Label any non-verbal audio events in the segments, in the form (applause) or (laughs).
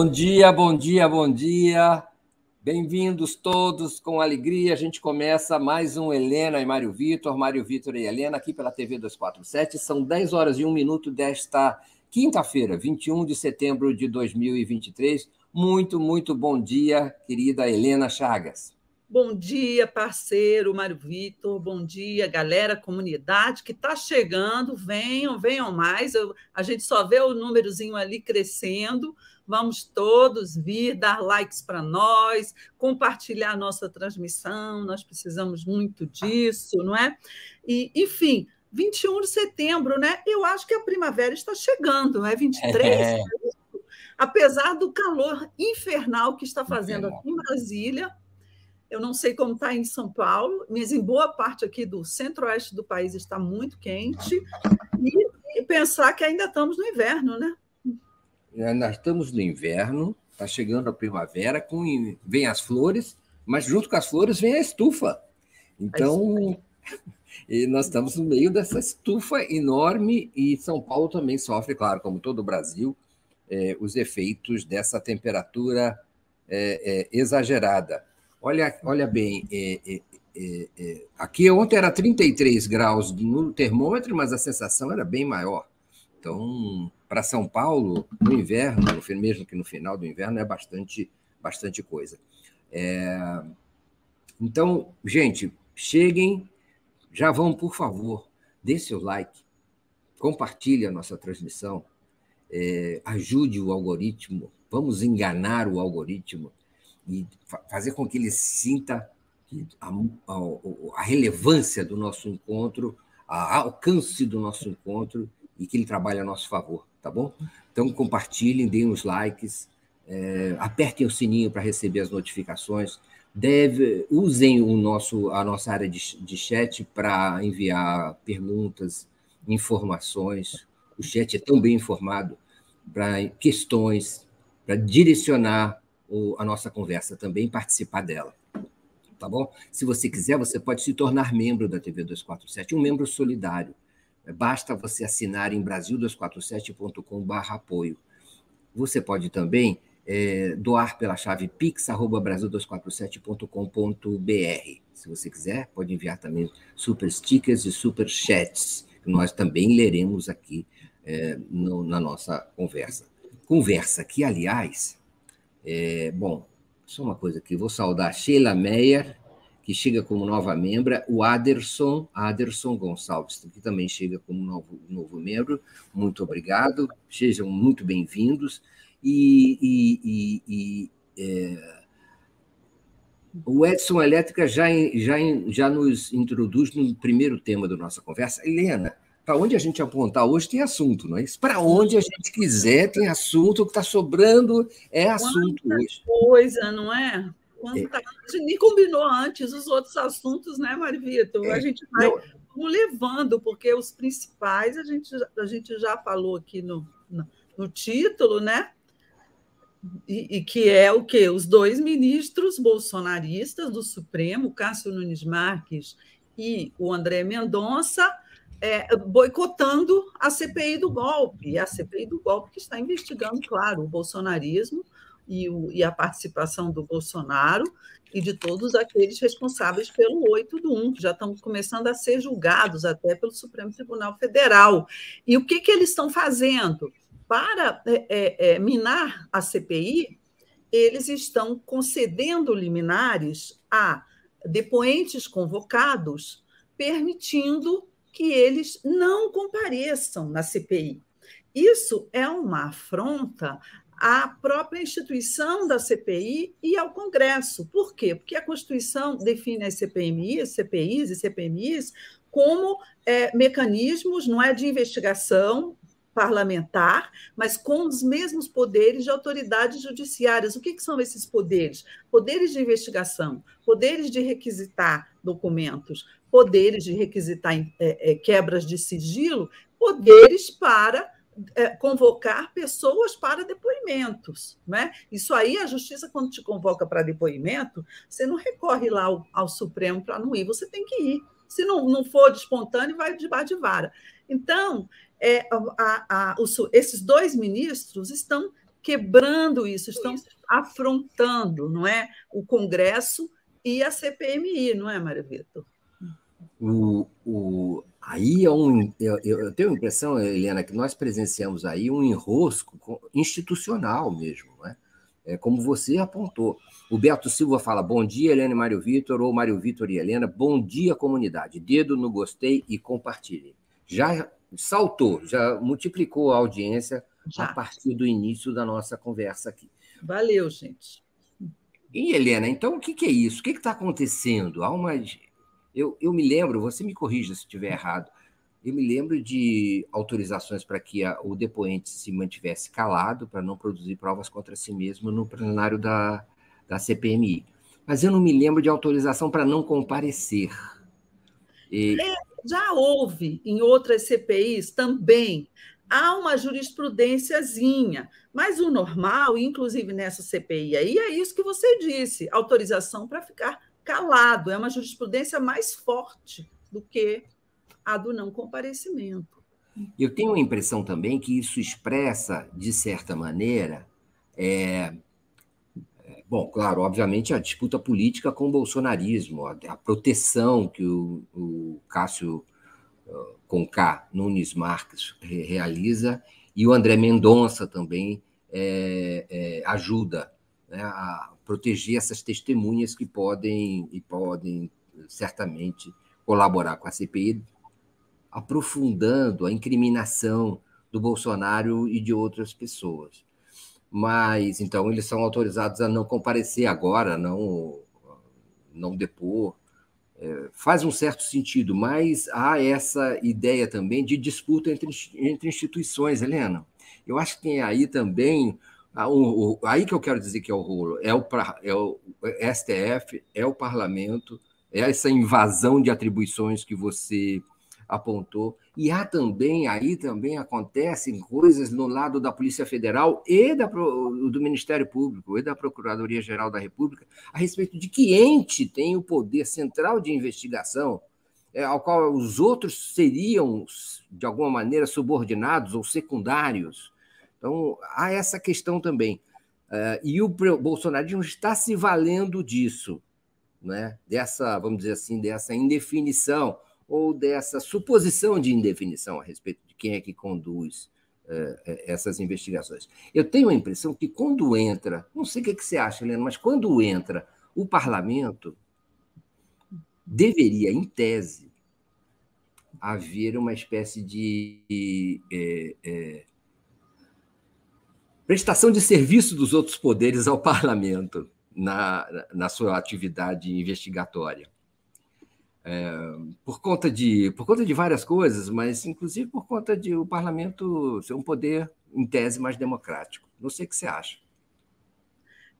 Bom dia, bom dia, bom dia. Bem-vindos todos, com alegria. A gente começa mais um Helena e Mário Vitor, Mário Vitor e Helena, aqui pela TV 247. São 10 horas e 1 minuto desta quinta-feira, 21 de setembro de 2023. Muito, muito bom dia, querida Helena Chagas. Bom dia, parceiro Mário Vitor. Bom dia, galera, comunidade que está chegando. Venham, venham mais. Eu, a gente só vê o númerozinho ali crescendo. Vamos todos vir dar likes para nós, compartilhar a nossa transmissão. Nós precisamos muito disso, não é? E, enfim, 21 de setembro, né? Eu acho que a primavera está chegando, é 23. É. Apesar do calor infernal que está fazendo aqui em Brasília, eu não sei como está em São Paulo, mas em boa parte aqui do centro-oeste do país está muito quente. E, e, pensar que ainda estamos no inverno, né? É, nós estamos no inverno, está chegando a primavera, com, vem as flores, mas junto com as flores vem a estufa. Então, (laughs) e nós estamos no meio dessa estufa enorme e São Paulo também sofre, claro, como todo o Brasil, é, os efeitos dessa temperatura é, é, exagerada. Olha, olha bem, é, é, é, é, aqui ontem era 33 graus no termômetro, mas a sensação era bem maior. Então, para São Paulo, no inverno, mesmo que no final do inverno, é bastante, bastante coisa. É, então, gente, cheguem, já vão, por favor, dê seu like, compartilhe a nossa transmissão, é, ajude o algoritmo, vamos enganar o algoritmo e fazer com que ele sinta a, a, a relevância do nosso encontro, a alcance do nosso encontro e que ele trabalhe a nosso favor, tá bom? Então compartilhem, deem os likes, é, apertem o sininho para receber as notificações. Deve, usem o nosso, a nossa área de, de chat para enviar perguntas, informações. O chat é tão bem informado para questões, para direcionar o, a nossa conversa também, participar dela. Tá bom? Se você quiser, você pode se tornar membro da TV 247, um membro solidário. Basta você assinar em brasil247.com/apoio. Você pode também é, doar pela chave pix@brasil247.com.br. Se você quiser, pode enviar também super stickers e super chats, que nós também leremos aqui é, no, na nossa conversa. Conversa que, aliás, é, bom, só uma coisa aqui, vou saudar Sheila Meyer, que chega como nova membra, o Aderson, Aderson Gonçalves, que também chega como novo, novo membro. Muito obrigado, sejam muito bem-vindos. E, e, e, e é, o Edson Elétrica já, já, já nos introduz no primeiro tema da nossa conversa. Helena, para onde a gente apontar hoje tem assunto, não é isso? Para onde a gente quiser tem assunto, o que está sobrando é assunto Quanta hoje. coisa, não é? Quanta... É. A gente nem combinou antes os outros assuntos, né, Marivito? É. A gente vai não... levando, porque os principais a gente, a gente já falou aqui no, no, no título, né? E, e, que é o quê? Os dois ministros bolsonaristas do Supremo, Cássio Nunes Marques e o André Mendonça, é, boicotando a CPI do golpe, a CPI do golpe que está investigando, claro, o bolsonarismo e, o, e, a participação do Bolsonaro e de todos aqueles responsáveis pelo 8 do 1, que já estão começando a ser julgados até pelo Supremo Tribunal Federal. E o que, que eles estão fazendo? Para é, é, é minar a CPI, eles estão concedendo liminares a depoentes convocados, permitindo que eles não compareçam na CPI. Isso é uma afronta à própria instituição da CPI e ao Congresso. Por quê? Porque a Constituição define as CPMIs, CPIs e CPMIs como é, mecanismos não é de investigação parlamentar, mas com os mesmos poderes de autoridades judiciárias. O que, que, são esses poderes? Poderes de investigação, poderes de requisitar documentos, poderes de requisitar é, é, quebras de sigilo, poderes para convocar pessoas para depoimentos. Né? Isso aí, a justiça, quando te convoca para depoimento, você não recorre lá ao, ao Supremo para não ir, você tem que ir. Se não, não for de espontâneo, vai de bar de vara. Então, é, a, a, os, esses dois ministros estão quebrando isso, estão afrontando, não é, o Congresso e a CPMI, não é, Maria Vitor? O, o, aí é um, eu, eu, tenho a impressão, Helena, que nós presenciamos aí um enrosco institucional mesmo, não é? é como você apontou. O Beto Silva fala: bom dia, Helena e Mário Vitor, ou Mário Vitor e Helena, bom dia, comunidade. Dedo no gostei e compartilhe. Já saltou, já multiplicou a audiência já. a partir do início da nossa conversa aqui. Valeu, gente. E, Helena, então o que, que é isso? O que está acontecendo? Há uma. Eu, eu me lembro, você me corrija se estiver errado, eu me lembro de autorizações para que a, o depoente se mantivesse calado, para não produzir provas contra si mesmo no plenário da, da CPMI. Mas eu não me lembro de autorização para não comparecer. E... Já houve em outras CPIs também. Há uma jurisprudênciazinha, mas o normal, inclusive nessa CPI aí, é isso que você disse: autorização para ficar calado. É uma jurisprudência mais forte do que a do não comparecimento. Eu tenho a impressão também que isso expressa, de certa maneira, é, Bom, claro, obviamente a disputa política com o bolsonarismo, a, proteção que o, o Cássio Conká Nunes Marques re, realiza e o André Mendonça também é, é, ajuda né, a proteger essas testemunhas que podem e podem certamente colaborar com a CPI, aprofundando a incriminação do Bolsonaro e de outras pessoas mas então eles são autorizados a não comparecer agora, não, não depor. É, faz um certo sentido, mas há essa ideia também de disputa entre, entre instituições, Helena. Eu acho que tem aí também. Aí que eu quero dizer que é o rolo, é o, é o STF, é o parlamento, é essa invasão de atribuições que você apontou. E há também, aí também acontecem coisas no lado da Polícia Federal e da, do Ministério Público e da Procuradoria-Geral da República a respeito de que ente tem o poder central de investigação é, ao qual os outros seriam, de alguma maneira, subordinados ou secundários. Então, há essa questão também. Uh, e o bolsonarismo está se valendo disso, né? dessa, vamos dizer assim, dessa indefinição ou dessa suposição de indefinição a respeito de quem é que conduz uh, essas investigações. Eu tenho a impressão que quando entra, não sei o que, é que você acha, Helena, mas quando entra o parlamento, deveria, em tese, haver uma espécie de é, é, prestação de serviço dos outros poderes ao parlamento na, na sua atividade investigatória é, por conta de por conta de várias coisas, mas inclusive por conta de o parlamento ser um poder em tese mais democrático. Não sei o que você acha.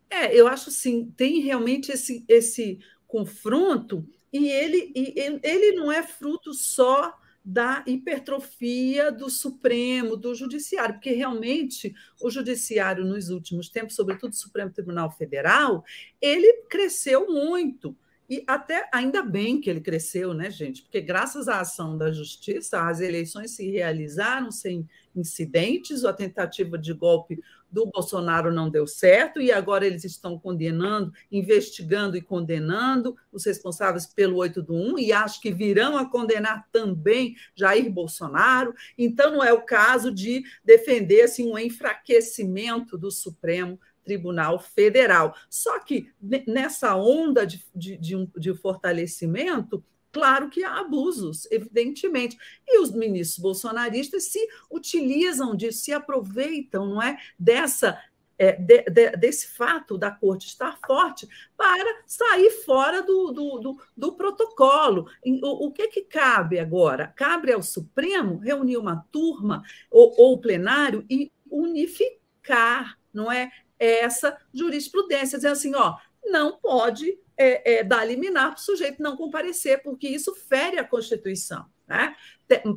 É, eu acho sim, tem realmente esse esse confronto e ele e ele não é fruto só da hipertrofia do Supremo, do Judiciário, porque realmente o Judiciário, nos últimos tempos, sobretudo o Supremo Tribunal Federal, ele cresceu muito. E até ainda bem que ele cresceu, né, gente? Porque graças à ação da justiça, as eleições se realizaram sem incidentes, a tentativa de golpe do Bolsonaro não deu certo, e agora eles estão condenando, investigando e condenando os responsáveis pelo 8 do 1, e acho que virão a condenar também Jair Bolsonaro. Então, não é o caso de defender assim, um enfraquecimento do Supremo Tribunal Federal. Só que nessa onda de, de, de, um, de fortalecimento, Claro que há abusos, evidentemente. E os ministros bolsonaristas se utilizam disso, se aproveitam, não é, dessa é, de, de, desse fato da corte estar forte para sair fora do, do, do, do protocolo. O, o, que, que cabe agora? Cabe ao Supremo reunir uma turma ou, ou plenário e unificar, não é? essa jurisprudência, dizendo assim, ó, não pode é, é, dar liminar para o sujeito não comparecer, porque isso fere a Constituição. Né?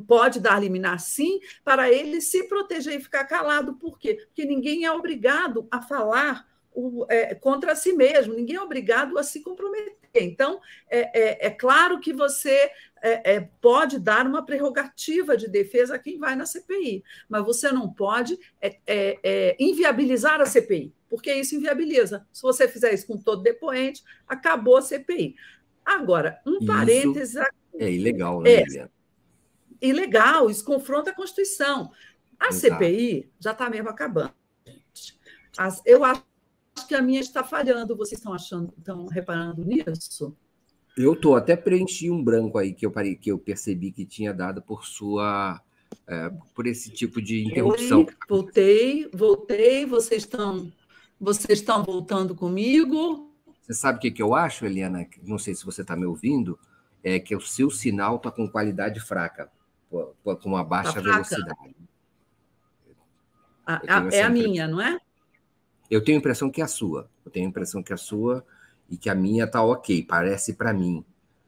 Pode dar liminar, sim, para ele se proteger e ficar calado. Por quê? Porque ninguém é obrigado a falar o, é, contra si mesmo, ninguém é obrigado a se comprometer. Então, é, é, é claro que você é, é, pode dar uma prerrogativa de defesa a quem vai na CPI, mas você não pode é, é, é, inviabilizar a CPI, porque isso inviabiliza. Se você fizer isso com todo depoente, acabou a CPI. Agora, um isso parênteses. É ilegal, né, é, Ilegal, isso confronta a Constituição. A Exato. CPI já está mesmo acabando. As, eu acho que a minha está falhando. Vocês estão achando, estão reparando nisso? Eu tô até preenchi um branco aí que eu parei, que eu percebi que tinha dado por sua é, por esse tipo de interrupção. Oi, voltei, voltei. Vocês estão vocês estão voltando comigo? Você sabe o que, que eu acho, Eliana? Não sei se você está me ouvindo. É que o seu sinal está com qualidade fraca, com uma baixa tá velocidade. A, a, é a minha, não é? Eu tenho a impressão que é a sua. Eu tenho a impressão que é a sua e que a minha está ok, parece para mim.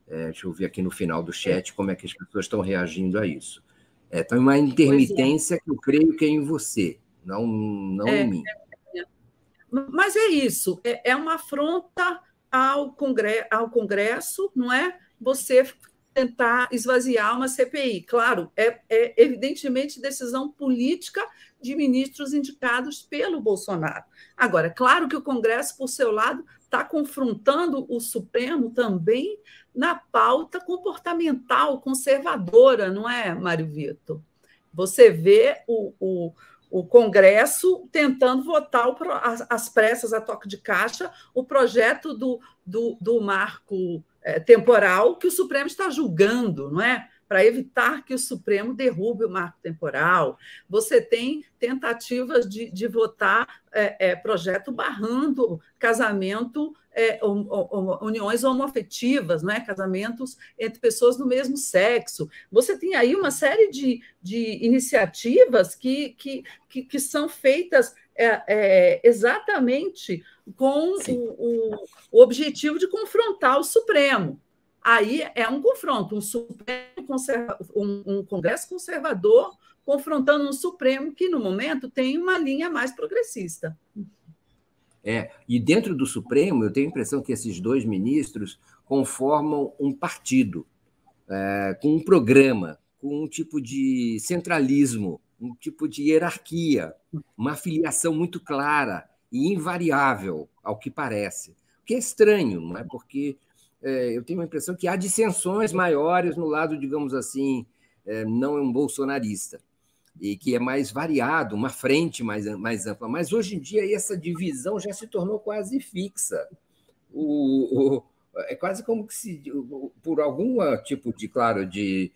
É, deixa eu ver aqui no final do chat como é que as pessoas estão reagindo a isso. É, então, uma intermitência é. que eu creio que é em você, não, não é, em mim. É, mas é isso, é, é uma afronta ao, congresso, ao Congresso, não é? Você tentar esvaziar uma CPI. Claro, é, é, evidentemente decisão política de ministros indicados pelo Bolsonaro. Agora, claro que o Congresso, por seu lado, está confrontando o Supremo também na pauta comportamental conservadora, não é, Mário Vitor? Você vê o, o, o Congresso tentando votar o, as, as pressas a toque de caixa o projeto do, do, do marco é, temporal que o Supremo está julgando, não é? Para evitar que o Supremo derrube o marco temporal. Você tem tentativas de, de votar é, é, projeto barrando casamento, é, uniões homoafetivas, não é? casamentos entre pessoas do mesmo sexo. Você tem aí uma série de, de iniciativas que, que, que, que são feitas é, é, exatamente com o, o, objetivo de confrontar o Supremo. Aí é um confronto, um, Supremo conserva, um, um Congresso conservador confrontando um Supremo que, no momento, tem uma linha mais progressista. É, e dentro do Supremo, eu tenho a impressão que esses dois ministros conformam um partido, é, com um programa, com um tipo de centralismo um tipo de hierarquia, uma filiação muito clara e invariável, ao que parece. O que é estranho, não é? Porque é, eu tenho a impressão que há dissensões maiores no lado, digamos assim, é, não é um bolsonarista, e que é mais variado, uma frente mais, mais ampla. Mas hoje em dia essa divisão já se tornou quase fixa. O, o é quase como que se, por algum tipo de, claro, de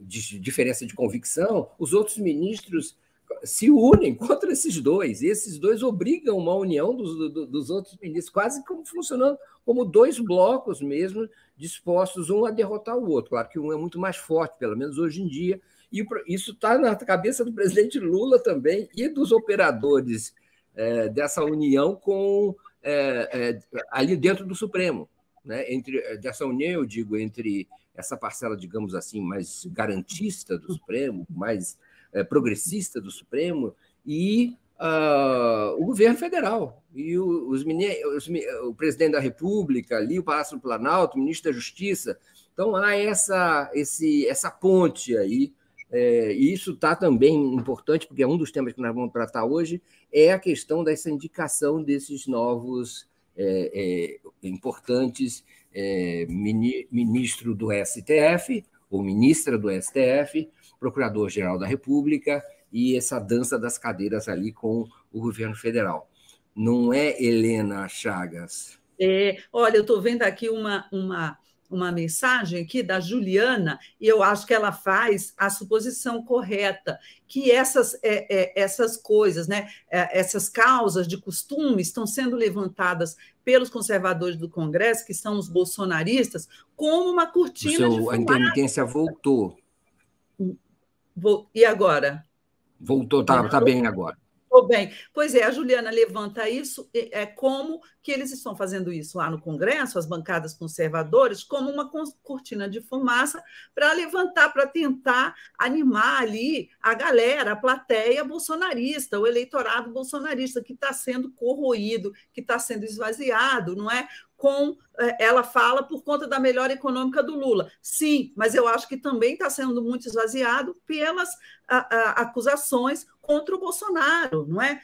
de diferença de convicção, os outros ministros se unem contra esses dois. E esses dois obrigam uma união dos, dos outros ministros, quase como funcionando como dois blocos mesmo, dispostos um a derrotar o outro. Claro que um é muito mais forte, pelo menos hoje em dia, e isso está na cabeça do presidente Lula também e dos operadores é, dessa união com é, é, ali dentro do Supremo. Né? Entre, dessa união, eu digo, entre essa parcela, digamos assim, mais garantista do Supremo, mais é, progressista do Supremo, e uh, o governo federal, e os, os, o presidente da República, ali, o Palácio do Planalto, o ministro da Justiça. Então, há essa, esse, essa ponte aí, é, e isso está também importante, porque é um dos temas que nós vamos tratar hoje, é a questão dessa indicação desses novos é, é, importantes é, ministro do STF, ou ministra do STF, procurador-geral da República, e essa dança das cadeiras ali com o governo federal. Não é Helena Chagas? É, olha, eu estou vendo aqui uma, uma uma mensagem aqui da Juliana, e eu acho que ela faz a suposição correta, que essas, é, é, essas coisas, né, é, essas causas de costume estão sendo levantadas pelos conservadores do Congresso, que são os bolsonaristas, como uma cortina seu, de fumaça. A intermitência voltou. E agora? Voltou, está tá bem agora. Estou bem. Pois é, a Juliana levanta isso, é como que eles estão fazendo isso lá no Congresso, as bancadas conservadoras, como uma cortina de fumaça para levantar, para tentar animar ali a galera, a plateia bolsonarista, o eleitorado bolsonarista que está sendo corroído, que está sendo esvaziado, não é? Com é, ela fala por conta da melhora econômica do Lula. Sim, mas eu acho que também está sendo muito esvaziado pelas a, a, acusações contra o Bolsonaro, não é?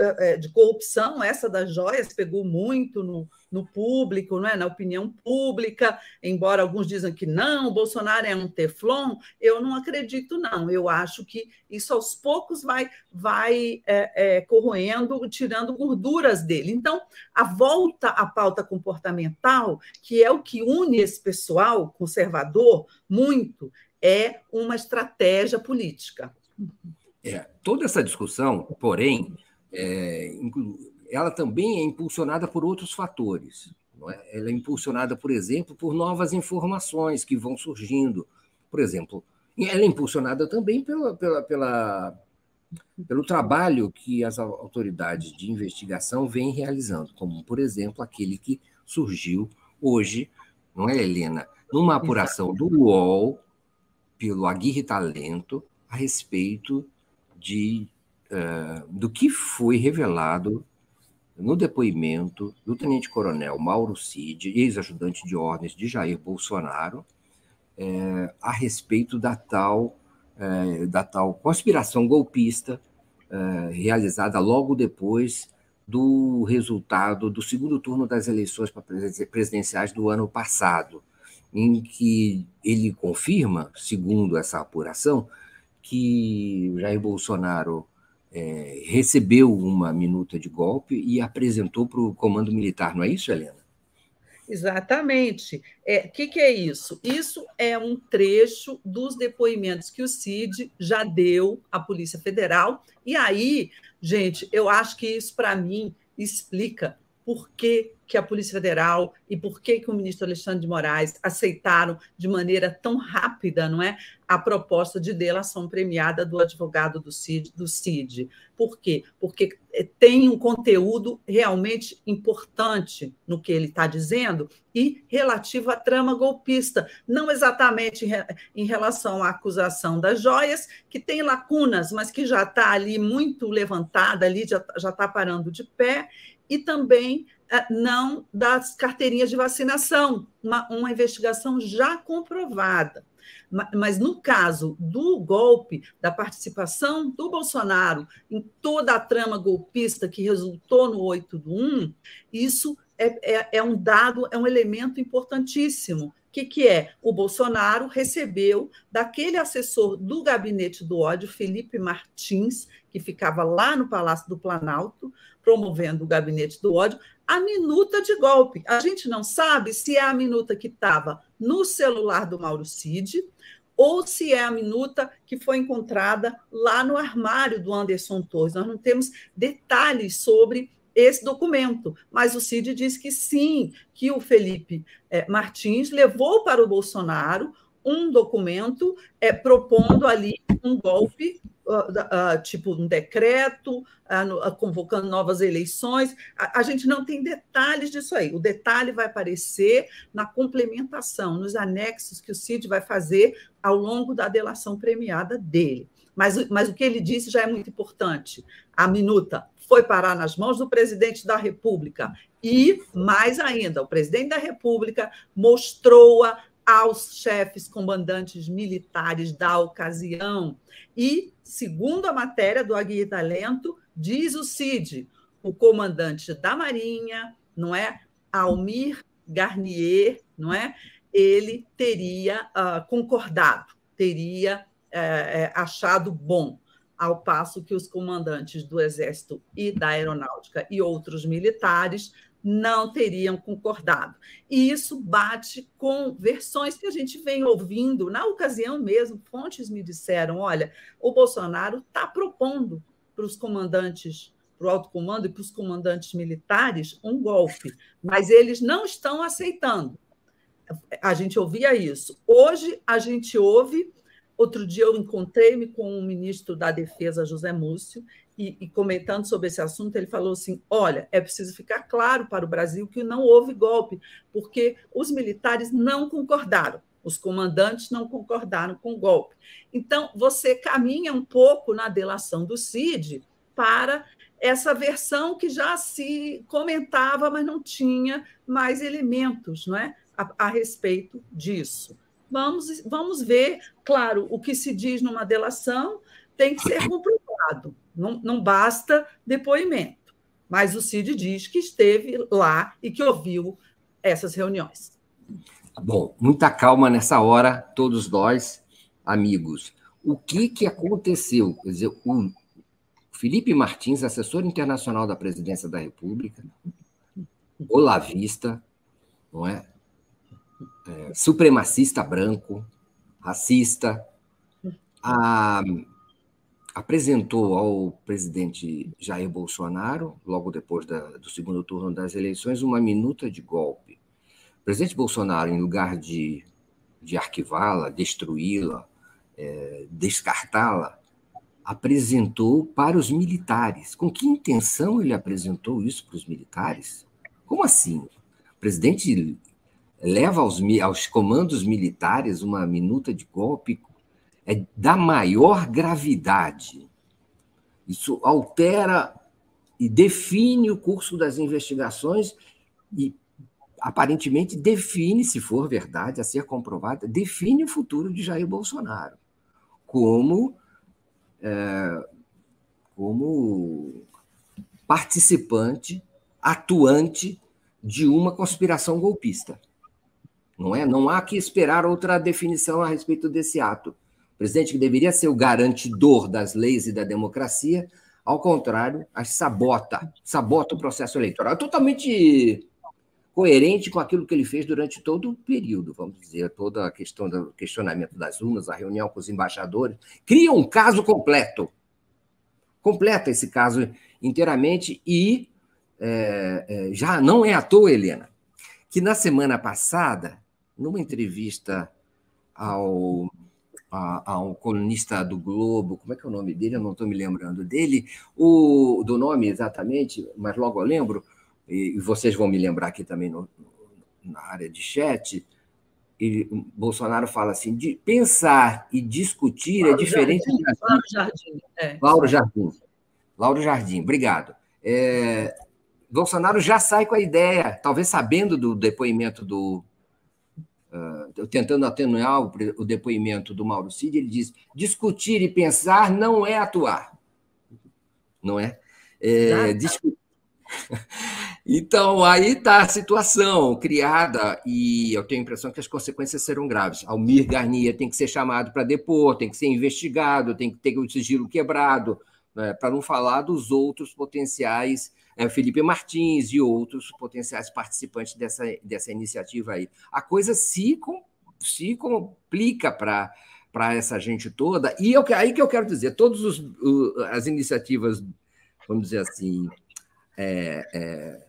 é? é? De corrupção, essa das joias pegou muito no, no público, não é? na opinião pública, embora alguns dizem que não, o Bolsonaro é um teflon, eu não acredito, não. Eu acho que isso aos poucos vai, vai é, é, corroendo, tirando gorduras dele. Então, a volta à pauta comportamental, que é o que une esse pessoal conservador muito, é uma estratégia política. É, toda essa discussão, porém, é, ela também é impulsionada por outros fatores. É? Ela é impulsionada, por exemplo, por novas informações que vão surgindo. Por exemplo, ela é impulsionada também pela, pela, pela, pelo trabalho que as autoridades de investigação vêm realizando, como, por exemplo, aquele que surgiu hoje, não é, Helena? Numa apuração do UOL, pelo Aguirre Talento, a respeito de, uh, do que foi revelado no depoimento do tenente-coronel Mauro Cid, ex-ajudante de ordens de Jair Bolsonaro, é, a respeito da tal, é, da tal conspiração golpista é, realizada logo depois do resultado do segundo turno das eleições presidenciais do ano passado, em que ele confirma, segundo essa apuração, que Jair Bolsonaro é, recebeu uma minuta de golpe e apresentou para o comando militar, não é isso, Helena? Exatamente. O é, que, que é isso? Isso é um trecho dos depoimentos que o CID já deu à Polícia Federal. E aí, gente, eu acho que isso, para mim, explica por que, que, a Polícia Federal e por que, que o ministro Alexandre de Moraes aceitaram de maneira tão rápida não é, a proposta de delação premiada do advogado do CID. Do CID. Por quê? Porque eh, tem um conteúdo realmente importante no que ele está dizendo e relativo à trama golpista, não exatamente em relação à acusação das joias, que tem lacunas, mas que já está ali muito levantada, ali já está parando de pé, e também eh, não das carteirinhas de vacinação, uma, uma investigação já comprovada. Mas no caso do golpe, da participação do Bolsonaro em toda a trama golpista que resultou no 8 do 1, isso é, é, é um dado, é um elemento importantíssimo. O que, que é? O Bolsonaro recebeu daquele assessor do gabinete do ódio, Felipe Martins, que ficava lá no Palácio do Planalto, promovendo o gabinete do ódio, a minuta de golpe. A gente não sabe se é a minuta que estava no celular do Mauro Cid ou se é a minuta que foi encontrada lá no armário do Anderson Torres. Nós não temos detalhes sobre esse documento, mas o Cid diz que sim, que o Felipe eh, Martins levou para o Bolsonaro um documento é, propondo ali um golpe, tipo um decreto, uh, convocando novas eleições. A, a, gente não tem detalhes disso aí. O detalhe vai aparecer na complementação, nos anexos que o CID vai fazer ao longo da delação premiada dele. Mas, mas o que ele disse já é muito importante. A minuta foi parar nas mãos do presidente da República. E, mais ainda, o presidente da República mostrou-a aos chefes comandantes militares da ocasião. E, segundo a matéria do Aguirre Talento, diz o CID, o comandante da Marinha, não é? Almir Garnier, não é? Ele teria uh, concordado, teria uh, achado bom, ao passo que os comandantes do Exército e da Aeronáutica e outros militares não teriam concordado. E isso bate com versões que a gente vem ouvindo. Na ocasião mesmo, fontes me disseram: olha, o Bolsonaro está propondo para os comandantes, para o alto comando e para os comandantes militares um golpe, mas eles não estão aceitando. A gente ouvia isso. Hoje a gente ouve. Outro dia eu encontrei-me com o ministro da Defesa, José Múcio, e, e, comentando sobre esse assunto, ele falou assim: olha, é preciso ficar claro para o Brasil que não houve golpe, porque os militares não concordaram, os comandantes não concordaram com o golpe. Então, você caminha um pouco na delação do CID para essa versão que já se comentava, mas não tinha mais elementos não é? a, a respeito disso. Vamos, vamos ver, claro, o que se diz numa delação tem que ser comprovado, não, não basta depoimento. Mas o Cid diz que esteve lá e que ouviu essas reuniões. Bom, muita calma nessa hora, todos nós, amigos. O que, que aconteceu? Quer dizer, o Felipe Martins, assessor internacional da Presidência da República, olavista, não é? é supremacista branco, racista, a, apresentou ao presidente Jair Bolsonaro, logo depois da, do segundo turno das eleições, uma minuta de golpe. O presidente Bolsonaro, em lugar de, de arquivá-la, destruí-la, é, descartá-la, apresentou para os militares. Com que intenção ele apresentou isso para os militares? Como assim? O presidente leva aos, aos comandos militares uma minuta de golpe é da maior gravidade. Isso altera e define o curso das investigações e aparentemente define, se for verdade, a ser comprovada, define o futuro de Jair Bolsonaro como é, como participante, atuante de uma conspiração golpista. Não é? Não há que esperar outra definição a respeito desse ato. O presidente que deveria ser o garantidor das leis e da democracia, ao contrário, as sabota, sabota o processo eleitoral. É totalmente coerente com aquilo que ele fez durante todo o período, vamos dizer, toda a questão do questionamento das urnas, a reunião com os embaixadores, cria um caso completo, completa esse caso inteiramente e é, é, já não é à toa, Helena, que na semana passada, numa entrevista ao, a, ao colunista do Globo, como é que é o nome dele? Eu não estou me lembrando dele, o, do nome exatamente, mas logo eu lembro, e vocês vão me lembrar aqui também no, na área de chat, e Bolsonaro fala assim: de pensar e discutir é Lauro é diferente. Jardim, de... Lauro Jardim. É. Lauro Jardim. Lauro Jardim, obrigado. É, Bolsonaro já sai com a ideia, talvez sabendo do depoimento do. Uh, tentando atenuar o, o, depoimento do Mauro Cid, ele diz: discutir e pensar não é atuar. Não é? é discutir (laughs) Então, aí está a situação criada, e eu tenho a impressão que as consequências serão graves. Almir Garnier tem que ser chamado para depor, tem que ser investigado, tem que ter o sigilo quebrado, né, para não falar dos outros potenciais, é, Felipe Martins e outros potenciais participantes dessa, dessa iniciativa aí. A coisa se, se complica para para essa gente toda, e eu, aí que eu quero dizer, todas as iniciativas, vamos dizer assim, é, é,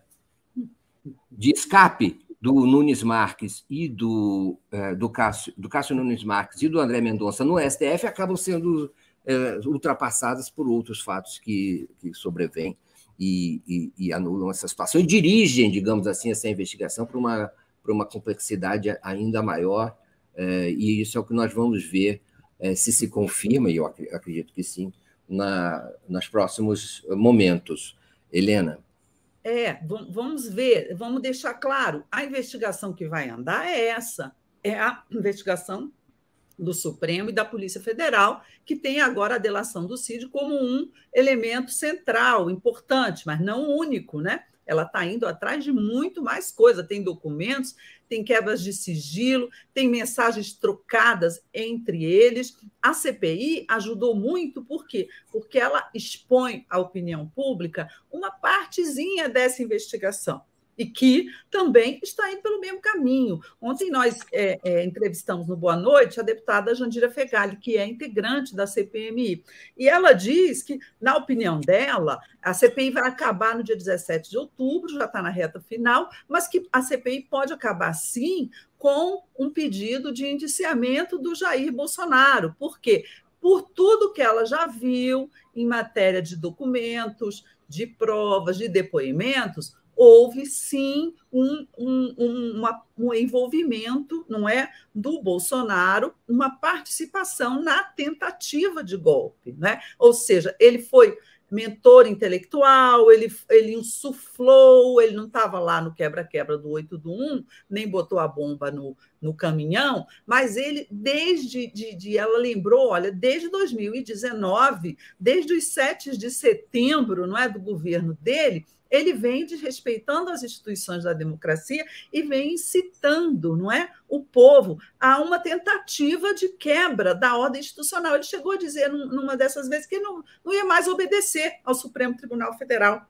de escape do Nunes Marques e do, é, do, Cássio, do Cássio Nunes Marques e do André Mendonça no STF acabam sendo é, ultrapassadas por outros fatos que, que sobrevêm e, e, e, anulam essa situação e dirigem, digamos assim, essa investigação para uma, para uma complexidade ainda maior. É, e isso é o que nós vamos ver é, se se confirma, e eu acredito que sim, na, nos próximos momentos. Helena. É, vamos ver, vamos deixar claro, a investigação que vai andar é essa, é a investigação do Supremo e da Polícia Federal, que tem agora a delação do Cid como um elemento central, importante, mas não único, né? Ela está indo atrás de muito mais coisa. Tem documentos, tem quebras de sigilo, tem mensagens trocadas entre eles. A CPI ajudou muito, por quê? Porque ela expõe à opinião pública uma partezinha dessa investigação e que também está indo pelo mesmo caminho. Ontem nós é, é, entrevistamos no Boa Noite a deputada Jandira Fegali, que é integrante da CPMI, e ela diz que, na opinião dela, a CPI vai acabar no dia 17 de outubro, já está na reta final, mas que a CPI pode acabar sim com um pedido de indiciamento do Jair Bolsonaro. Por quê? por tudo que ela já viu em matéria de documentos, de provas, de depoimentos, houve sim um, um, um, uma, um envolvimento, não é, do Bolsonaro, uma participação na tentativa de golpe, né? Ou seja, ele foi mentor intelectual, ele, ele insuflou, ele não estava lá no quebra-quebra do 8 do 1, nem botou a bomba no, no caminhão, mas ele, desde, de, de, ela lembrou, olha, desde 2019, desde os 7 de setembro, não é, do governo dele, ele vem desrespeitando as instituições da democracia e vem incitando não é, o povo a uma tentativa de quebra da ordem institucional. Ele chegou a dizer, numa dessas vezes, que não, não ia mais obedecer ao Supremo Tribunal Federal.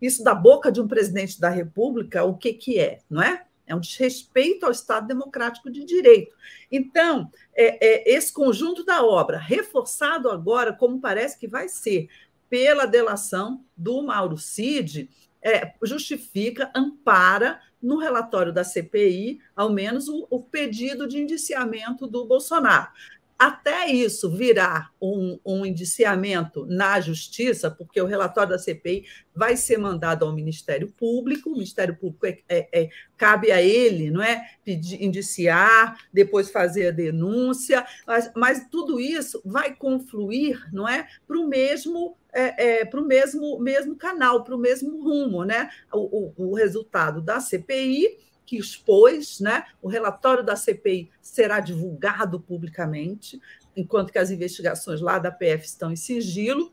Isso da boca de um presidente da República, o que, que é, não é? É um desrespeito ao Estado Democrático de Direito. Então, é, é, esse conjunto da obra, reforçado agora, como parece que vai ser, pela delação do Mauro Cid, é, justifica, ampara no relatório da CPI, ao menos, o, o pedido de indiciamento do Bolsonaro até isso virar um, um, indiciamento na justiça, porque o relatório da CPI vai ser mandado ao Ministério Público, o Ministério Público é, é, é, cabe a ele, não é, Pedir, indiciar, depois fazer a denúncia, mas, mas tudo isso vai confluir, não é, para o mesmo é, é, para o mesmo, mesmo canal, para o mesmo rumo, né? O, o, o resultado da CPI que expôs, né? O relatório da CPI será divulgado publicamente, enquanto que as investigações lá da PF estão em sigilo.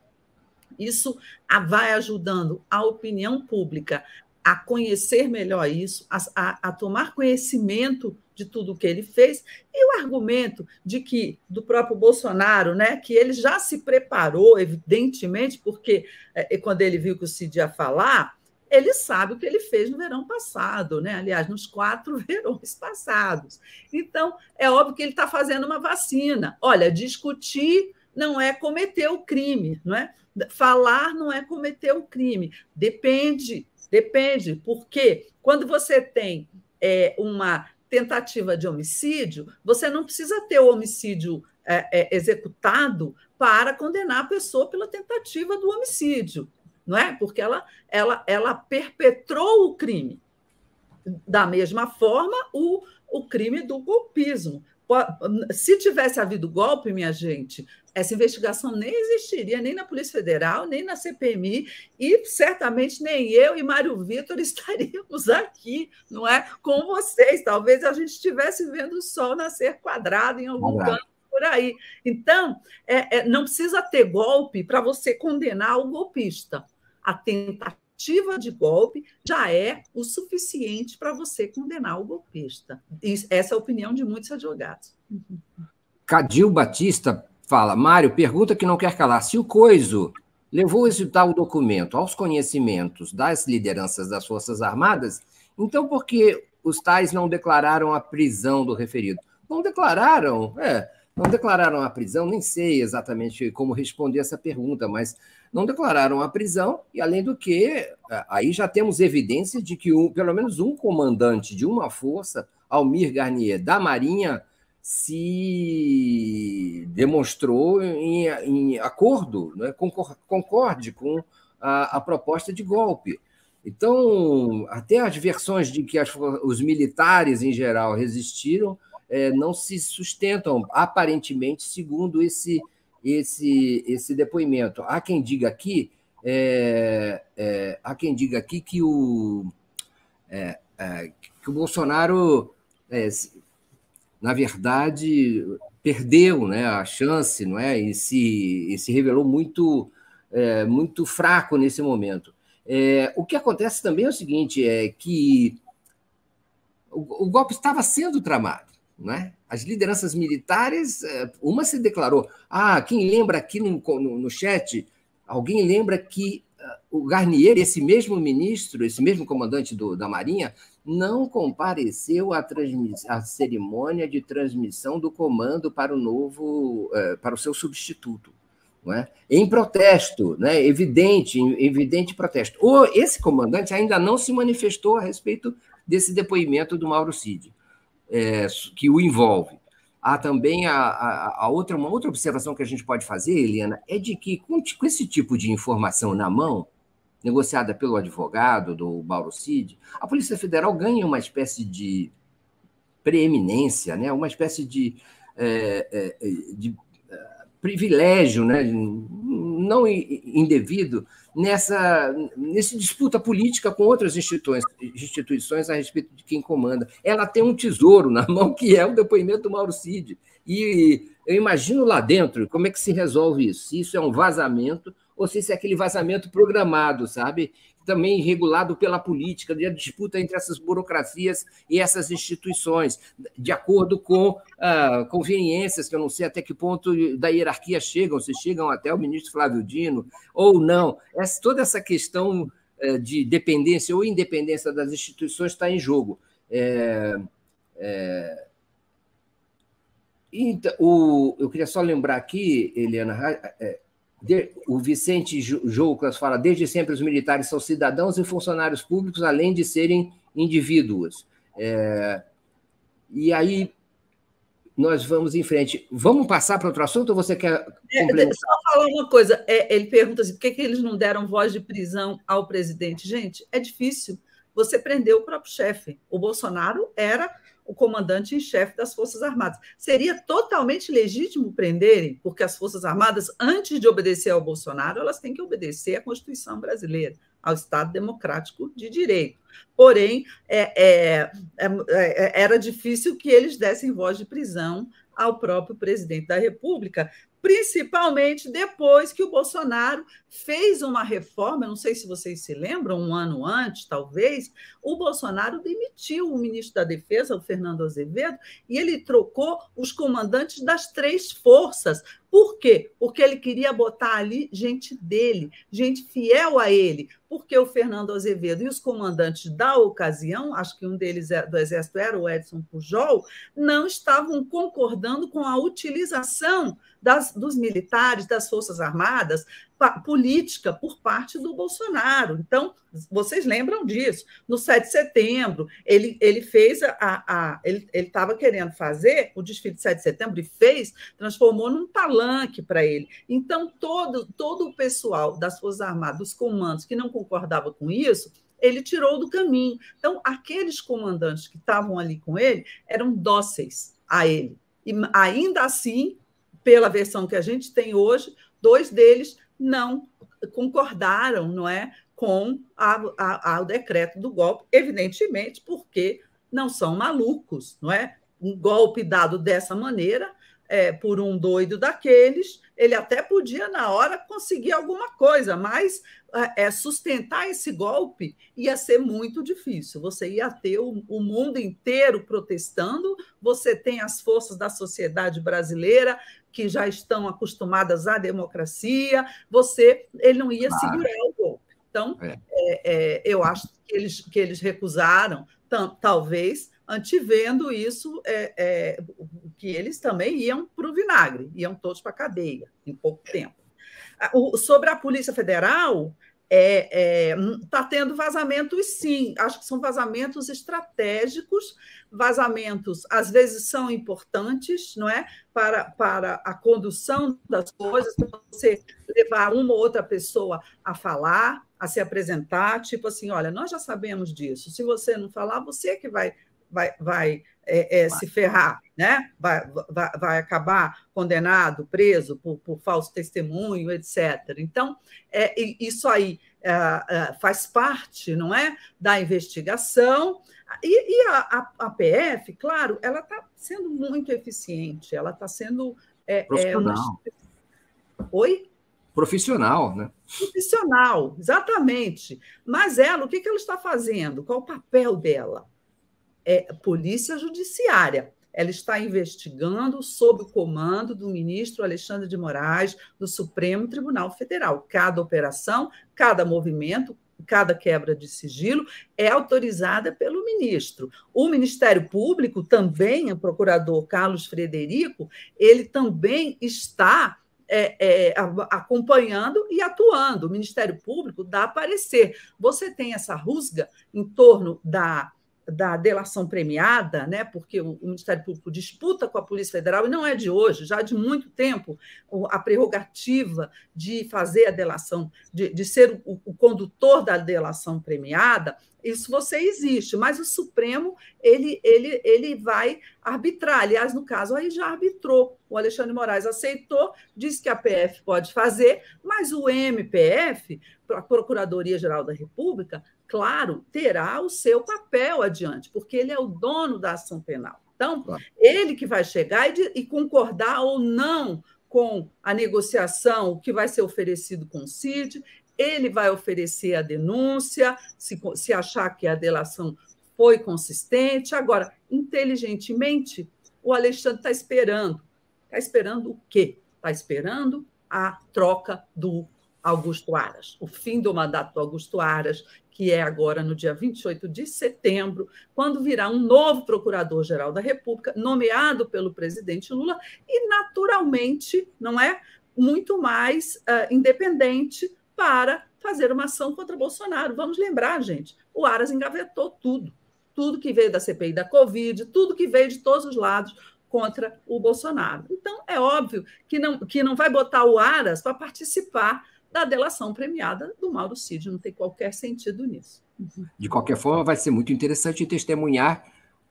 Isso vai ajudando a opinião pública a conhecer melhor isso, a, a, a, tomar conhecimento de tudo o que ele fez, e o argumento de que, do próprio Bolsonaro, né, que ele já se preparou, evidentemente, porque é, quando ele viu que o Cid ia falar, ele sabe o que ele fez no verão passado, né? aliás, nos quatro (laughs) verões passados. Então, é óbvio que ele está fazendo uma vacina. Olha, discutir não é cometer o crime, não é? Falar não é cometer o crime. Depende, depende, porque quando você tem é, uma tentativa de homicídio, você não precisa ter o homicídio é, é, executado para condenar a pessoa pela tentativa do homicídio não é? Porque ela, ela, ela perpetrou o crime. Da mesma forma, o, o crime do golpismo. Se tivesse havido golpe, minha gente, essa investigação nem existiria, nem na Polícia Federal, nem na CPMI, e certamente nem eu e Mário Vitor (laughs) estaríamos aqui, não é? Com vocês. Talvez a gente estivesse vendo o sol nascer quadrado em algum canto por aí. Então, é, é, não precisa ter golpe para você condenar o golpista a tentativa de golpe já é o suficiente para você condenar o golpista. Essa é a opinião de muitos advogados. Cadil Batista fala: Mário, pergunta que não quer calar. Se o Coiso levou esse tal documento aos conhecimentos das lideranças das Forças Armadas, então por que os tais não declararam a prisão do referido? Não declararam, é, não declararam a prisão, nem sei exatamente como responder essa pergunta, mas não declararam a prisão, e além do que, aí já temos evidência de que um, pelo menos um comandante de uma força, Almir Garnier, da Marinha, se demonstrou em, em acordo, né, concorde com a, a, proposta de golpe. Então, até as versões de que as, os militares, em geral, resistiram é, não se sustentam, aparentemente, segundo esse esse, esse depoimento. Há quem diga aqui, é, é, há quem diga aqui que o, é, é que o Bolsonaro, é, na verdade, perdeu né, a chance não é? e, se, e se revelou muito, é, muito fraco nesse momento. o que acontece também é o seguinte, é que o, o golpe estava sendo tramado. Né? As lideranças militares, é, uma se declarou. Ah, quem lembra aqui no, no, no chat, alguém lembra que uh, o Garnier, esse mesmo ministro, esse mesmo comandante do, da Marinha, não compareceu à, à, cerimônia de transmissão do comando para o novo, uh, para o seu substituto. É? Em protesto, né? evidente, evidente protesto. Ou esse comandante ainda não se manifestou a respeito desse depoimento do Mauro Cid é, que o envolve. há também a, a, a, outra, uma outra observação que a gente pode fazer, Eliana, é de que com, com esse tipo de informação na mão, negociada pelo advogado do Mauro Cid, a Polícia Federal ganha uma espécie de preeminência, né? uma espécie de, é, é, de privilégio né? não indevido nessa nesse disputa política com outras instituições, instituições a respeito de quem comanda. Ela tem um tesouro na (laughs) mão que é o depoimento do Mauro Cid. E eu imagino lá dentro como é que se resolve isso. Se isso é um vazamento ou se isso é aquele vazamento programado, sabe? Também regulado pela política, de disputa entre essas burocracias e essas instituições, de acordo com ah, conveniências, que eu não sei até que ponto da hierarquia chegam, se chegam até o ministro Flávio Dino ou não. Essa, toda essa questão eh, de dependência ou independência das instituições está em jogo. É, é, então, o, eu queria só lembrar aqui, Eliana, o Vicente Joucas fala: desde sempre os militares são cidadãos e funcionários públicos, além de serem indivíduos. É, e aí nós vamos em frente. Vamos passar para outro assunto ou você quer é, complementar? Só falar uma coisa. É, ele pergunta assim, por que, que eles não deram voz de prisão ao presidente? Gente, é difícil. Você prendeu o próprio chefe. O Bolsonaro era o comandante em chefe das Forças Armadas. Seria totalmente legítimo prenderem, porque as Forças Armadas, antes de obedecer ao Bolsonaro, elas têm que obedecer à Constituição brasileira, ao Estado Democrático de Direito. Porém, é, é, é, é era difícil que eles dessem voz de prisão ao próprio presidente da República, principalmente depois que o Bolsonaro fez uma reforma, não sei se vocês se lembram, um ano antes, talvez, o Bolsonaro demitiu o ministro da Defesa, o Fernando Azevedo, e ele trocou os comandantes das três forças. Por quê? Porque ele queria botar ali gente dele, gente fiel a ele, porque o Fernando Azevedo e os comandantes da ocasião, acho que um deles é, do Exército era o Edson Pujol, não estavam concordando com a utilização das, dos militares, das Forças Armadas, política por parte do Bolsonaro. Então, vocês lembram disso. No 7 de setembro, ele, ele fez a. a ele estava querendo fazer o desfile de 7 de setembro e fez, transformou num palanque para ele. Então, todo, todo o pessoal das Forças Armadas, dos comandos que não concordava com isso, ele tirou do caminho. Então, aqueles comandantes que estavam ali com ele eram dóceis a ele. E ainda assim, pela versão que a gente tem hoje, dois deles não concordaram, não é, com a, a, o decreto do golpe, evidentemente, porque não são malucos, não é? Um golpe dado dessa maneira é, por um doido daqueles, ele até podia, na hora, conseguir alguma coisa, mas é, é, sustentar esse golpe ia ser muito difícil. Você ia ter o, o, mundo inteiro protestando, você tem as forças da sociedade brasileira que já estão acostumadas à democracia, você ele não ia segurar o golpe. Então, é. É, é, eu acho que eles, que eles recusaram, talvez antevendo isso, é, é, que eles também iam para o vinagre, iam todos para a cadeia em pouco tempo. O, sobre a Polícia Federal, está é, é, tá tendo vazamentos, sim. Acho que são vazamentos estratégicos, vazamentos às vezes são importantes, não é, para, para a condução das coisas, para você levar uma ou outra pessoa a falar, a se apresentar, tipo assim, olha, nós já sabemos disso. Se você não falar, você é que vai vai, vai é, é, se ferrar, né? vai, vai, vai acabar condenado, preso por, por falso testemunho, etc. Então, é, isso aí é, é, faz parte, não é, da investigação. E, e a, a, a, PF, claro, ela está sendo muito eficiente, ela está sendo. É, Profissional. Uma... Oi? Profissional, né? Profissional, exatamente. Mas ela, o que, que ela está fazendo? Qual o papel dela? É Polícia Judiciária. Ela está investigando sob o comando do ministro Alexandre de Moraes, do Supremo Tribunal Federal. Cada operação, cada movimento, cada quebra de sigilo é autorizada pelo ministro. O Ministério Público também, o procurador Carlos Frederico, ele também está é, é, acompanhando e atuando. O Ministério Público dá parecer. Você tem essa rusga em torno da da delação premiada, né, porque o, Ministério Público disputa com a Polícia Federal, e não é de hoje, já de muito tempo, a prerrogativa de fazer a delação, de, de ser o, o condutor da delação premiada, isso você existe, mas o Supremo ele, ele, ele vai arbitrar. Aliás, no caso, aí já arbitrou. O Alexandre Moraes aceitou, disse que a PF pode fazer, mas o MPF, a Procuradoria-Geral da República, claro, terá o seu papel adiante, porque ele é o dono da ação penal. Então, claro. ele que vai chegar e, e, concordar ou não com a negociação, o que vai ser oferecido com o CID, ele vai oferecer a denúncia, se, se achar que a delação foi consistente. Agora, inteligentemente, o Alexandre está esperando. Está esperando o quê? Está esperando a troca do Augusto Aras, o fim do mandato do Augusto Aras, que é agora no dia 28 de setembro, quando virá um novo procurador-geral da República, nomeado pelo presidente Lula, e naturalmente, não é? Muito mais uh, independente para fazer uma ação contra Bolsonaro. Vamos lembrar, gente, o Aras engavetou tudo. Tudo que veio da CPI da Covid, tudo que veio de todos os lados contra o Bolsonaro. Então, é óbvio que não, que não vai botar o Aras para participar da delação premiada do Mauro Cid. Não tem qualquer sentido nisso. De qualquer forma, vai ser muito interessante testemunhar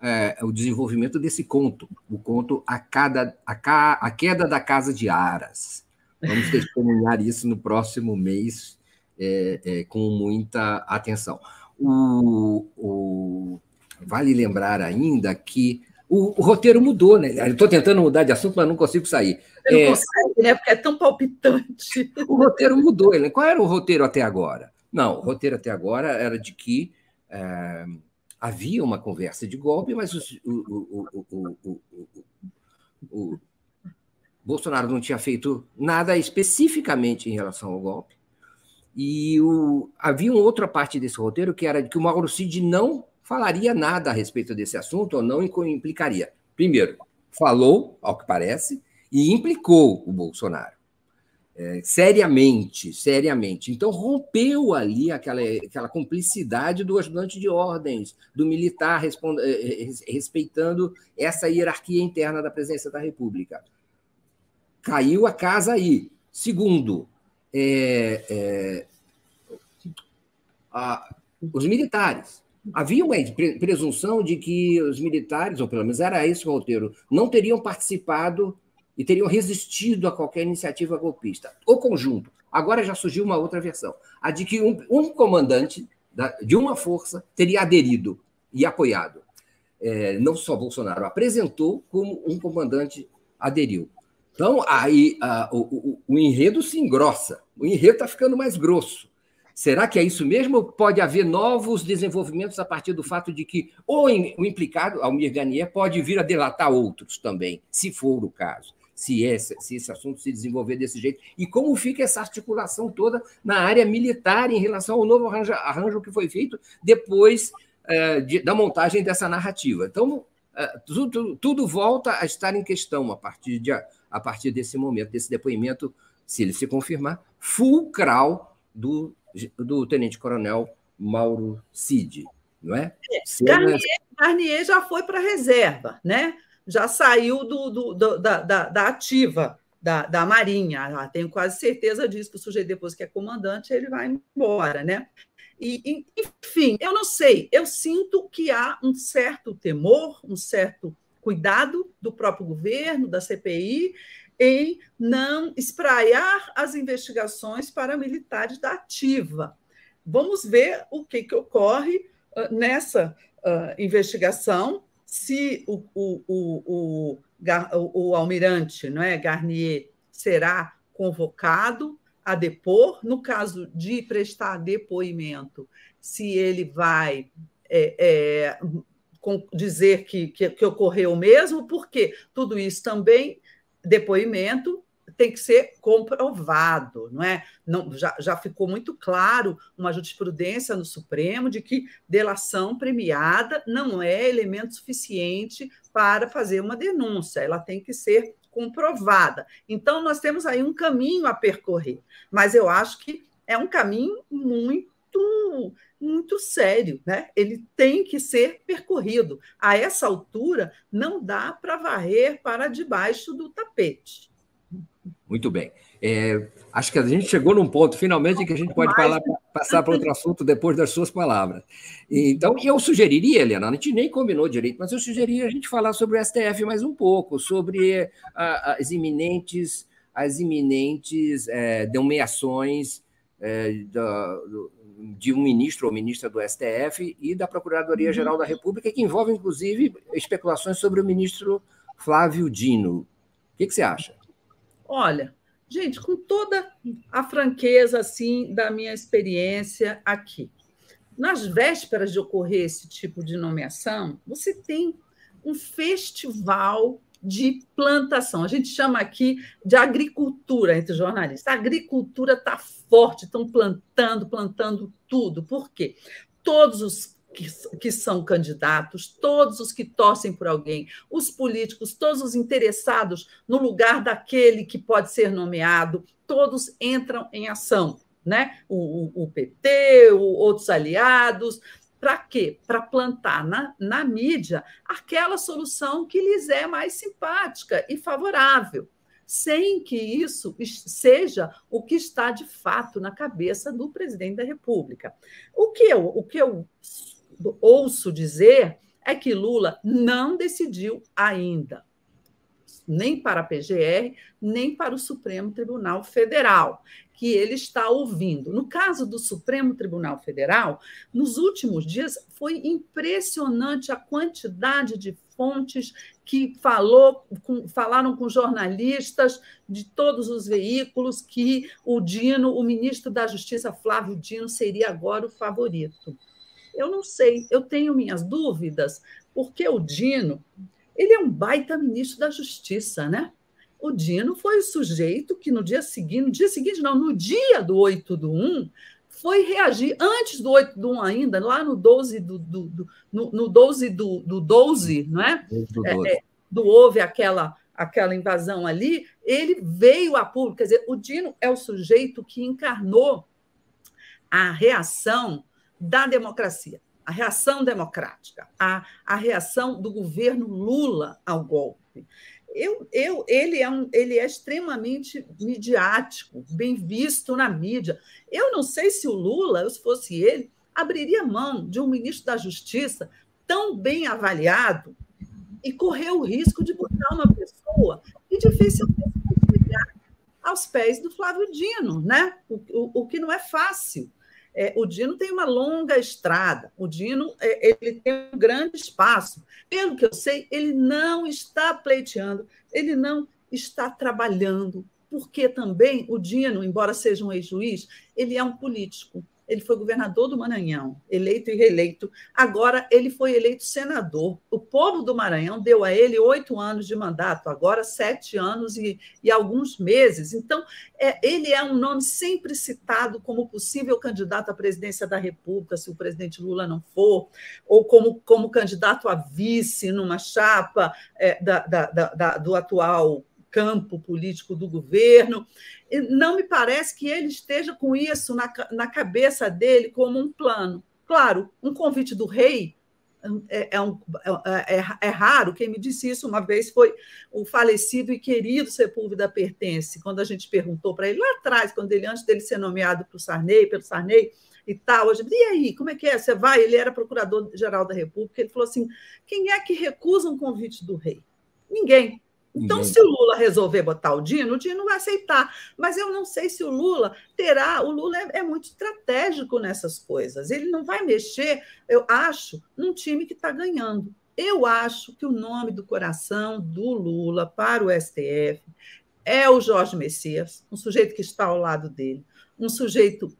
é, o desenvolvimento desse conto, o conto a, cada, a, ca, a Queda da Casa de Aras. Vamos testemunhar isso no próximo mês é, é, com muita atenção. O, o, vale lembrar ainda que o, o roteiro mudou, né? Estou tentando mudar de assunto, mas não consigo sair. Não é, consegue, né? Porque é tão palpitante. O roteiro mudou. Né? Qual era o roteiro até agora? Não, o roteiro até agora era de que é, havia uma conversa de golpe, mas os, o, o, o, Bolsonaro não tinha feito nada especificamente em relação ao golpe. E havia uma outra parte desse roteiro que era de que o Mauro Cid não falaria nada a respeito desse assunto ou não implicaria. Primeiro, falou, ao que parece, e implicou o Bolsonaro. É, seriamente, seriamente. Então, rompeu ali aquela, aquela cumplicidade do ajudante de ordens, do militar é, é, respeitando essa hierarquia interna da presidência da República. Caiu a casa aí. Segundo, é, é, a, os militares Havia uma presunção de que os militares, ou pelo menos era esse o roteiro, não teriam participado e teriam resistido a qualquer iniciativa golpista. O conjunto. Agora já surgiu uma outra versão, a de que um, um comandante da, de uma força teria aderido e apoiado. É, não só Bolsonaro apresentou, como um comandante aderiu. Então, aí a, o, o, o enredo se engrossa, o enredo está ficando mais grosso. Será que é isso mesmo? Pode haver novos desenvolvimentos a partir do fato de que o, o implicado, Almir Garnier, pode vir a delatar outros também, se for o caso, se esse, se esse assunto se desenvolver desse jeito. E como fica essa articulação toda na área militar em relação ao novo arranjo, arranjo que foi feito depois é, de, da montagem dessa narrativa. Então, é, tudo, tudo volta a estar em questão a partir, de, a partir desse momento, desse depoimento, se ele se confirmar, fulcral do do tenente-coronel Mauro Cid, não é? é Garnier, Garnier, já foi para a reserva, né? Já saiu do, do, do da, da, da, ativa da, da Marinha. Ah, tenho quase certeza disso, que o sujeito, depois que é comandante, ele vai embora, né? E, enfim, eu não sei, eu sinto que há um certo temor, um certo cuidado do próprio governo, da CPI, em não espraiar as investigações para militares da ativa. Vamos ver o que, que ocorre uh, nessa uh, investigação, se o, o, o, o, o almirante não é, Garnier será convocado a depor, no caso de prestar depoimento, se ele vai é, é, dizer que, que, que, ocorreu mesmo, porque tudo isso também depoimento tem que ser comprovado, não é? Não, já, já ficou muito claro uma jurisprudência no Supremo de que delação premiada não é elemento suficiente para fazer uma denúncia, ela tem que ser comprovada. Então, nós temos aí um caminho a percorrer, mas eu acho que é um caminho muito muito sério, né? Ele tem que ser percorrido. A essa altura, não dá para varrer para debaixo do tapete. Muito bem. É, acho que a gente chegou num ponto, finalmente, que a gente pode falar, passar para outro assunto depois das suas palavras. Então, eu sugeriria, Helena, a gente nem combinou direito, mas eu sugeriria a gente falar sobre o STF mais um pouco, sobre as iminentes, as iminentes é, nomeações é, da, de um ministro ou ministra do STF e da Procuradoria-Geral uhum. da República, que envolve, inclusive, especulações sobre o ministro Flávio Dino. O que, que você acha? Olha, gente, com toda a franqueza assim da minha experiência aqui, nas vésperas de ocorrer esse tipo de nomeação, você tem um festival de plantação. A gente chama aqui de agricultura entre jornalistas. A agricultura está forte, estão plantando, plantando tudo. Por quê? Todos os que, que, são candidatos, todos os que torcem por alguém, os políticos, todos os interessados no lugar daquele que pode ser nomeado, todos entram em ação. Né? O, o, PT, o, outros aliados, para quê? Para plantar na, na mídia aquela solução que lhes é mais simpática e favorável, sem que isso seja o que está de fato na cabeça do presidente da República. O que eu, o que eu ouço dizer é que Lula não decidiu ainda, nem para a PGR, nem para o Supremo Tribunal Federal, que ele está ouvindo. No caso do Supremo Tribunal Federal, nos últimos dias foi impressionante a quantidade de fontes que falou, com, falaram com jornalistas de todos os veículos que o Dino, o ministro da Justiça Flávio Dino, seria agora o favorito. Eu não sei, eu tenho minhas dúvidas, porque o Dino, ele é um baita ministro da Justiça, né? O Dino foi o sujeito que no dia seguinte, no dia seguinte, não, no dia do 8 do 1, foi reagir, antes do 8 do 1 ainda, lá no 12 do, do, do no, no 12 do, do 12, não é? Do, 12. É, é, do houve aquela aquela invasão ali, ele veio a público. Quer dizer, o Dino é o sujeito que encarnou a reação da democracia, a reação democrática, a, a reação do governo Lula ao golpe. Eu, eu, ele, é um, ele é extremamente midiático, bem visto na mídia. Eu não sei se o Lula, se fosse ele, abriria mão de um ministro da Justiça tão bem avaliado e correr o risco de botar uma pessoa que dificilmente aos pés do Flávio Dino, né? o, o, o que não é fácil. É, o Dino tem uma longa estrada, o Dino é, ele tem um grande espaço. Pelo que eu sei, ele não está pleiteando, ele não está trabalhando, porque também o Dino, embora seja um ex-juiz, ele é um político ele foi governador do Maranhão, eleito e reeleito. Agora ele foi eleito senador. O povo do Maranhão deu a ele oito anos de mandato, agora sete anos e, e alguns meses. Então, é, ele é um nome sempre citado como possível candidato à presidência da República, se o presidente Lula não for, ou como, como candidato a vice numa chapa é, da, da, da, do atual campo político do governo. Não me parece que ele esteja com isso na, na cabeça dele como um plano. Claro, um convite do rei é, é, um, é, é, é, raro. Quem me disse isso uma vez foi o falecido e querido Sepúlveda Pertence, quando a gente perguntou para ele lá atrás, quando ele antes dele ser nomeado para o Sarney, pelo Sarney e tal, hoje, e aí, como é que é? Você vai? Ele era procurador-geral da República. Ele falou assim: quem é que recusa um convite do rei? Ninguém. Então, se o Lula resolver botar o Dino, o Dino vai aceitar. Mas eu não sei se o Lula terá. O Lula é, é, muito estratégico nessas coisas. Ele não vai mexer, eu acho, num time que está ganhando. Eu acho que o nome do coração do Lula para o STF é o Jorge Messias, um sujeito que está ao lado dele, um sujeito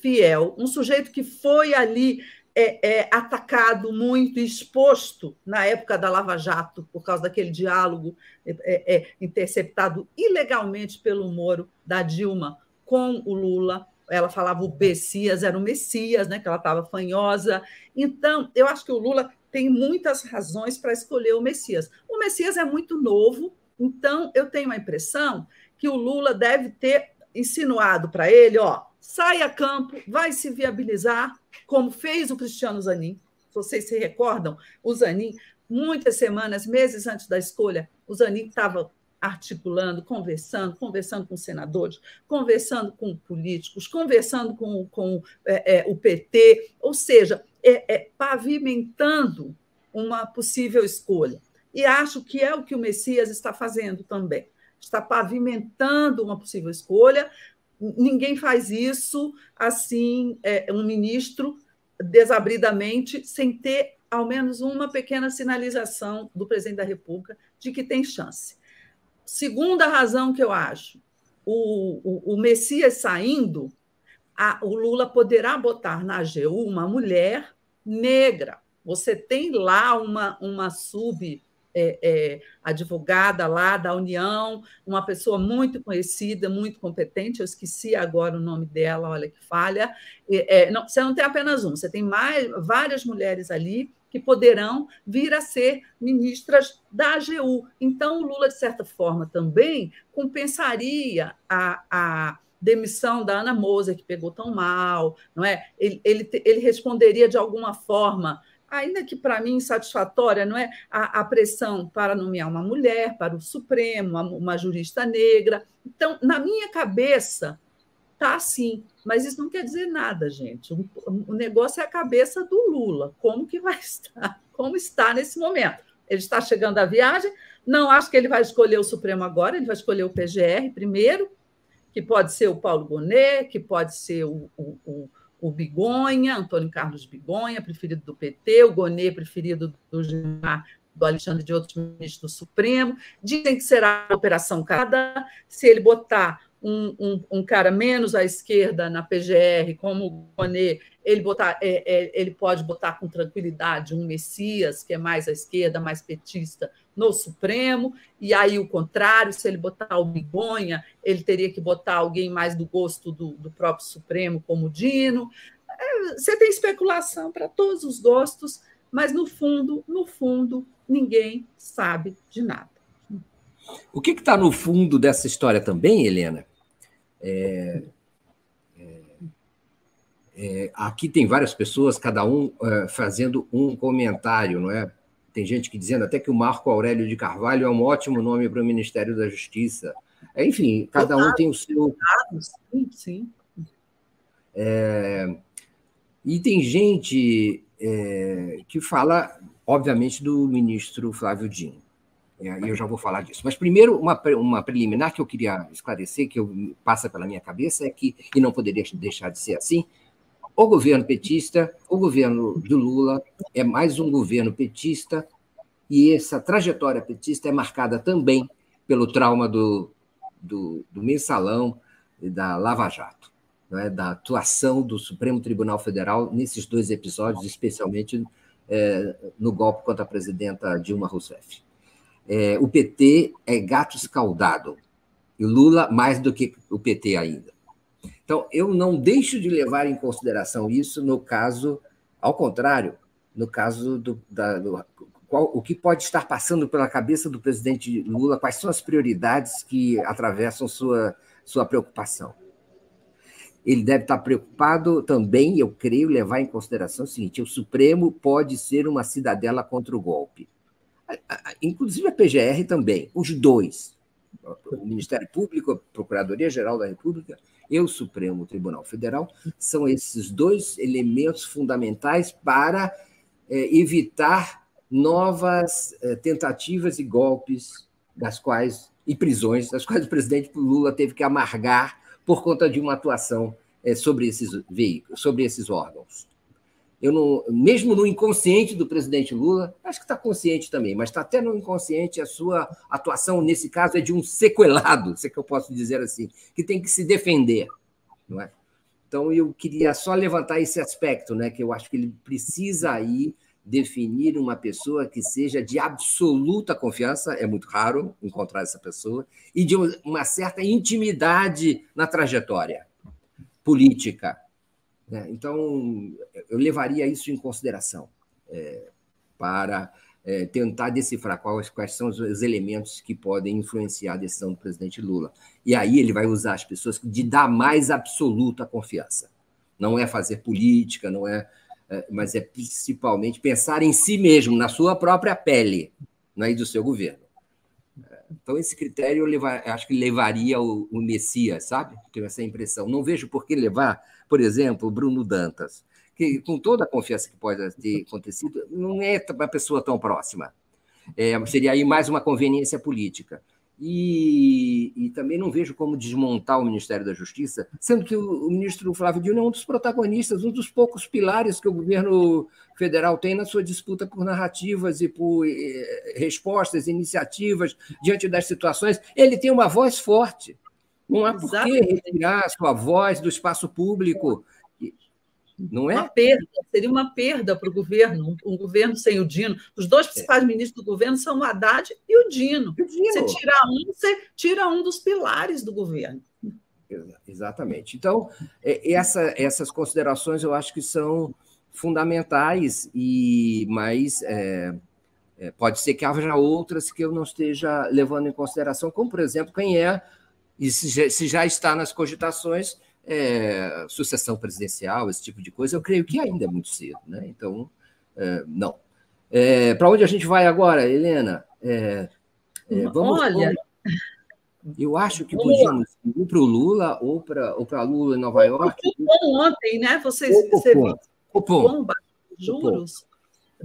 fiel, um sujeito que foi ali é, é, atacado muito, exposto na época da Lava Jato, por causa daquele diálogo é, é, é, interceptado ilegalmente pelo Moro, da Dilma, com o Lula. Ela falava o Messias, era o Messias, né, que ela estava fanhosa. Então, eu acho que o Lula tem muitas razões para escolher o Messias. O Messias é muito novo, então eu tenho a impressão que o Lula deve ter insinuado para ele, ó, sai a campo, vai se viabilizar, como fez o Cristiano Zanin. Vocês se recordam? O Zanin, muitas semanas, meses antes da escolha, o Zanin estava articulando, conversando, conversando com senadores, conversando com políticos, conversando com, com é, é, o PT, ou seja, é, é, pavimentando uma possível escolha. E acho que é o que o Messias está fazendo também. Está pavimentando uma possível escolha. Ninguém faz isso assim, é, um ministro desabridamente, sem ter ao menos uma pequena sinalização do presidente da República de que tem chance. Segunda razão que eu acho, o, o, o Messias saindo, a, o Lula poderá botar na AGU uma mulher negra. Você tem lá uma, uma sub é, é, advogada lá da União, uma pessoa muito conhecida, muito competente, eu esqueci agora o nome dela, olha que falha. É, não, você não tem apenas um, você tem mais, várias mulheres ali que poderão vir a ser ministras da AGU. Então, o Lula, de certa forma, também compensaria a, a demissão da Ana Moser, que pegou tão mal, não é? Ele, ele, ele responderia de alguma forma ainda que para mim satisfatória, não é a, a, pressão para nomear uma mulher para o Supremo, uma, uma jurista negra. Então, na minha cabeça, tá assim, mas isso não quer dizer nada, gente. O, o negócio é a cabeça do Lula, como que vai (laughs) estar, como está nesse momento. Ele está chegando à viagem, não acho que ele vai escolher o Supremo agora, ele vai escolher o PGR primeiro, que pode ser o Paulo Bonet, que pode ser o, o o Bigonha, Antônio Carlos Bigonha, preferido do PT, o Gonê, preferido do Gilmar, do Alexandre de outros ministros do Supremo. Dizem que será a Operação Cada, se ele botar um, um, um, cara menos à esquerda na PGR, como o Gonê, ele, botar, é, é, ele pode botar com tranquilidade um Messias, que é mais à esquerda, mais petista, no Supremo, e aí o contrário, se ele botar o Bigonha, ele teria que botar alguém mais do gosto do, do próprio Supremo, como o Dino. É, você tem especulação para todos os gostos, mas no fundo, no fundo, ninguém sabe de nada. O que está no fundo dessa história também, Helena? É, é, é, aqui tem várias pessoas, cada um é, fazendo um comentário, não é? Tem gente que dizendo até que o Marco Aurélio de Carvalho é um ótimo nome para o Ministério da Justiça. Enfim, cada um tem o seu. Sim, sim. É... E tem gente é... que fala, obviamente, do ministro Flávio Dino. E eu já vou falar disso. Mas primeiro, uma, uma preliminar que eu queria esclarecer, que eu, passa pela minha cabeça, é que, e não poderia deixar de ser assim, o governo petista, o governo do Lula, é mais um governo petista, e essa trajetória petista é marcada também pelo trauma do, do, do mensalão e da Lava Jato, é? da atuação do Supremo Tribunal Federal nesses dois episódios, especialmente é, no golpe contra a presidenta Dilma Rousseff. É, o PT é gato escaldado, e Lula mais do que o PT ainda. Então, eu não deixo de levar em consideração isso no caso, ao contrário, no caso do, da, do qual, o que pode estar passando pela cabeça do presidente Lula, quais são as prioridades que atravessam sua, sua preocupação. Ele deve estar preocupado também, eu creio, levar em consideração o seguinte: o Supremo pode ser uma cidadela contra o golpe. Inclusive a PGR também, os dois. O Ministério Público, a Procuradoria-Geral da República e o Supremo Tribunal Federal são esses dois elementos fundamentais para é, evitar novas é, tentativas e golpes das quais e prisões das quais o presidente Lula teve que amargar por conta de uma atuação é, sobre esses veículos, sobre esses órgãos. Eu não, mesmo no inconsciente do presidente Lula, acho que está consciente também, mas está até no inconsciente a sua atuação, nesse caso, é de um sequelado, se é que eu posso dizer assim, que tem que se defender. Não é? Então, eu queria só levantar esse aspecto, né, que eu acho que ele precisa aí definir uma pessoa que seja de absoluta confiança, é muito raro encontrar essa pessoa, e de uma certa intimidade na trajetória política né? Então, eu levaria isso em consideração é, para é, tentar decifrar quais, quais são os elementos que podem influenciar a decisão do presidente Lula. E aí ele vai usar as pessoas de dar mais absoluta confiança. Não é fazer política, não é, é mas é principalmente pensar em si mesmo, na sua própria pele, né, e do seu governo. Então, esse critério eu levar, acho que levaria o, o Messias, sabe? Tenho essa impressão. Não vejo por que levar, por exemplo, Bruno Dantas que com toda a confiança que pode ter acontecido, não é uma pessoa tão próxima. É, seria aí mais uma conveniência política. E, e, também não vejo como desmontar o Ministério da Justiça, sendo que o, o, ministro Flávio Dino é um dos protagonistas, um dos poucos pilares que o governo federal tem na sua disputa por narrativas e por eh, respostas, iniciativas diante das situações. Ele tem uma voz forte. Não há por que retirar a sua voz do espaço público não é? Uma perda, seria uma perda para o governo, um, governo sem o Dino. Os dois principais é. ministros do governo são o Haddad e o Dino. o Dino. Você tirar um, você tira um dos pilares do governo. Exatamente. Então, é, essa, essas considerações eu acho que são fundamentais, e mas é, é, pode ser que haja outras que eu não esteja levando em consideração, como, por exemplo, quem é, e se já, se já está nas cogitações, é, sucessão presidencial, esse tipo de coisa, eu creio que ainda é muito cedo. Né? Então, é, não. É, Para onde a gente vai agora, Helena? É, é, vamos, Olha. Eu acho que podíamos ir para o Lula ou para ou Lula em Nova York. Ontem, né? Vocês, viu bomba, juros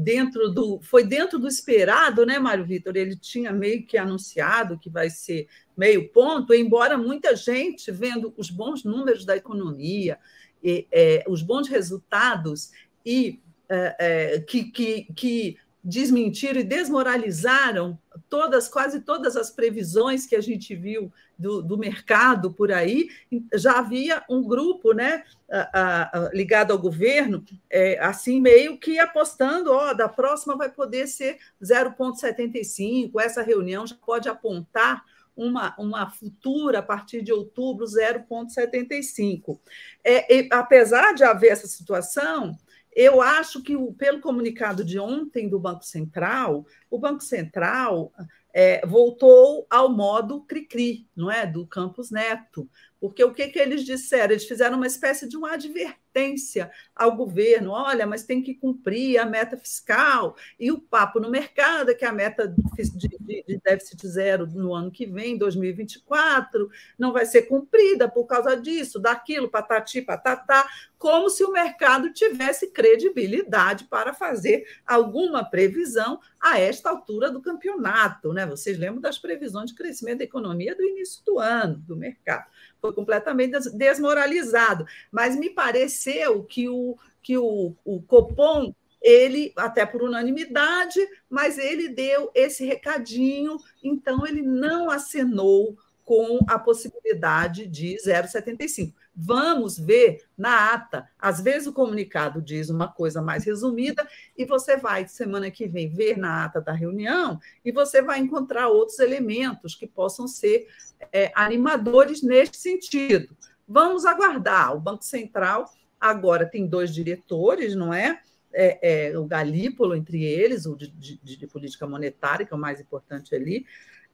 dentro do foi dentro do esperado, né, Mário Vitor? Ele tinha meio que anunciado que vai ser meio ponto, embora muita gente vendo os bons números da economia, e, é, os bons resultados e é, é, que, que, que desmentiram e desmoralizaram todas, quase todas as previsões que a gente viu do, do mercado por aí. Já havia um grupo, né, a, a, ligado ao governo, é, assim meio que apostando, ó, da próxima vai poder ser 0,75. Essa reunião já pode apontar uma, uma futura, a partir de outubro, 0,75. É, apesar de haver essa situação, eu acho que, pelo comunicado de ontem do Banco Central, o Banco Central é, voltou ao modo cri-cri, não é? Do Campos Neto. Porque o que, que eles disseram? Eles fizeram uma espécie de uma advertência ao governo: olha, mas tem que cumprir a meta fiscal. E o papo no mercado é que a meta de, déficit zero no ano que vem, 2024, não vai ser cumprida por causa disso, daquilo, patati, patatá, como se o mercado tivesse credibilidade para fazer alguma previsão a esta altura do campeonato. Né? Vocês lembram das previsões de crescimento da economia do início do ano, do mercado foi completamente desmoralizado. Mas me pareceu que o, que o, o Copom, ele, até por unanimidade, mas ele deu esse recadinho, então ele não acenou com a possibilidade de 0,75. Vamos ver na ata. Às vezes o comunicado diz uma coisa mais resumida e você vai, semana que vem, ver na ata da reunião e você vai encontrar outros elementos que possam ser é, animadores neste sentido. Vamos aguardar. O Banco Central agora tem dois diretores, não é? é, é o Galípolo entre eles, o de, de, de política monetária, que é o mais importante ali,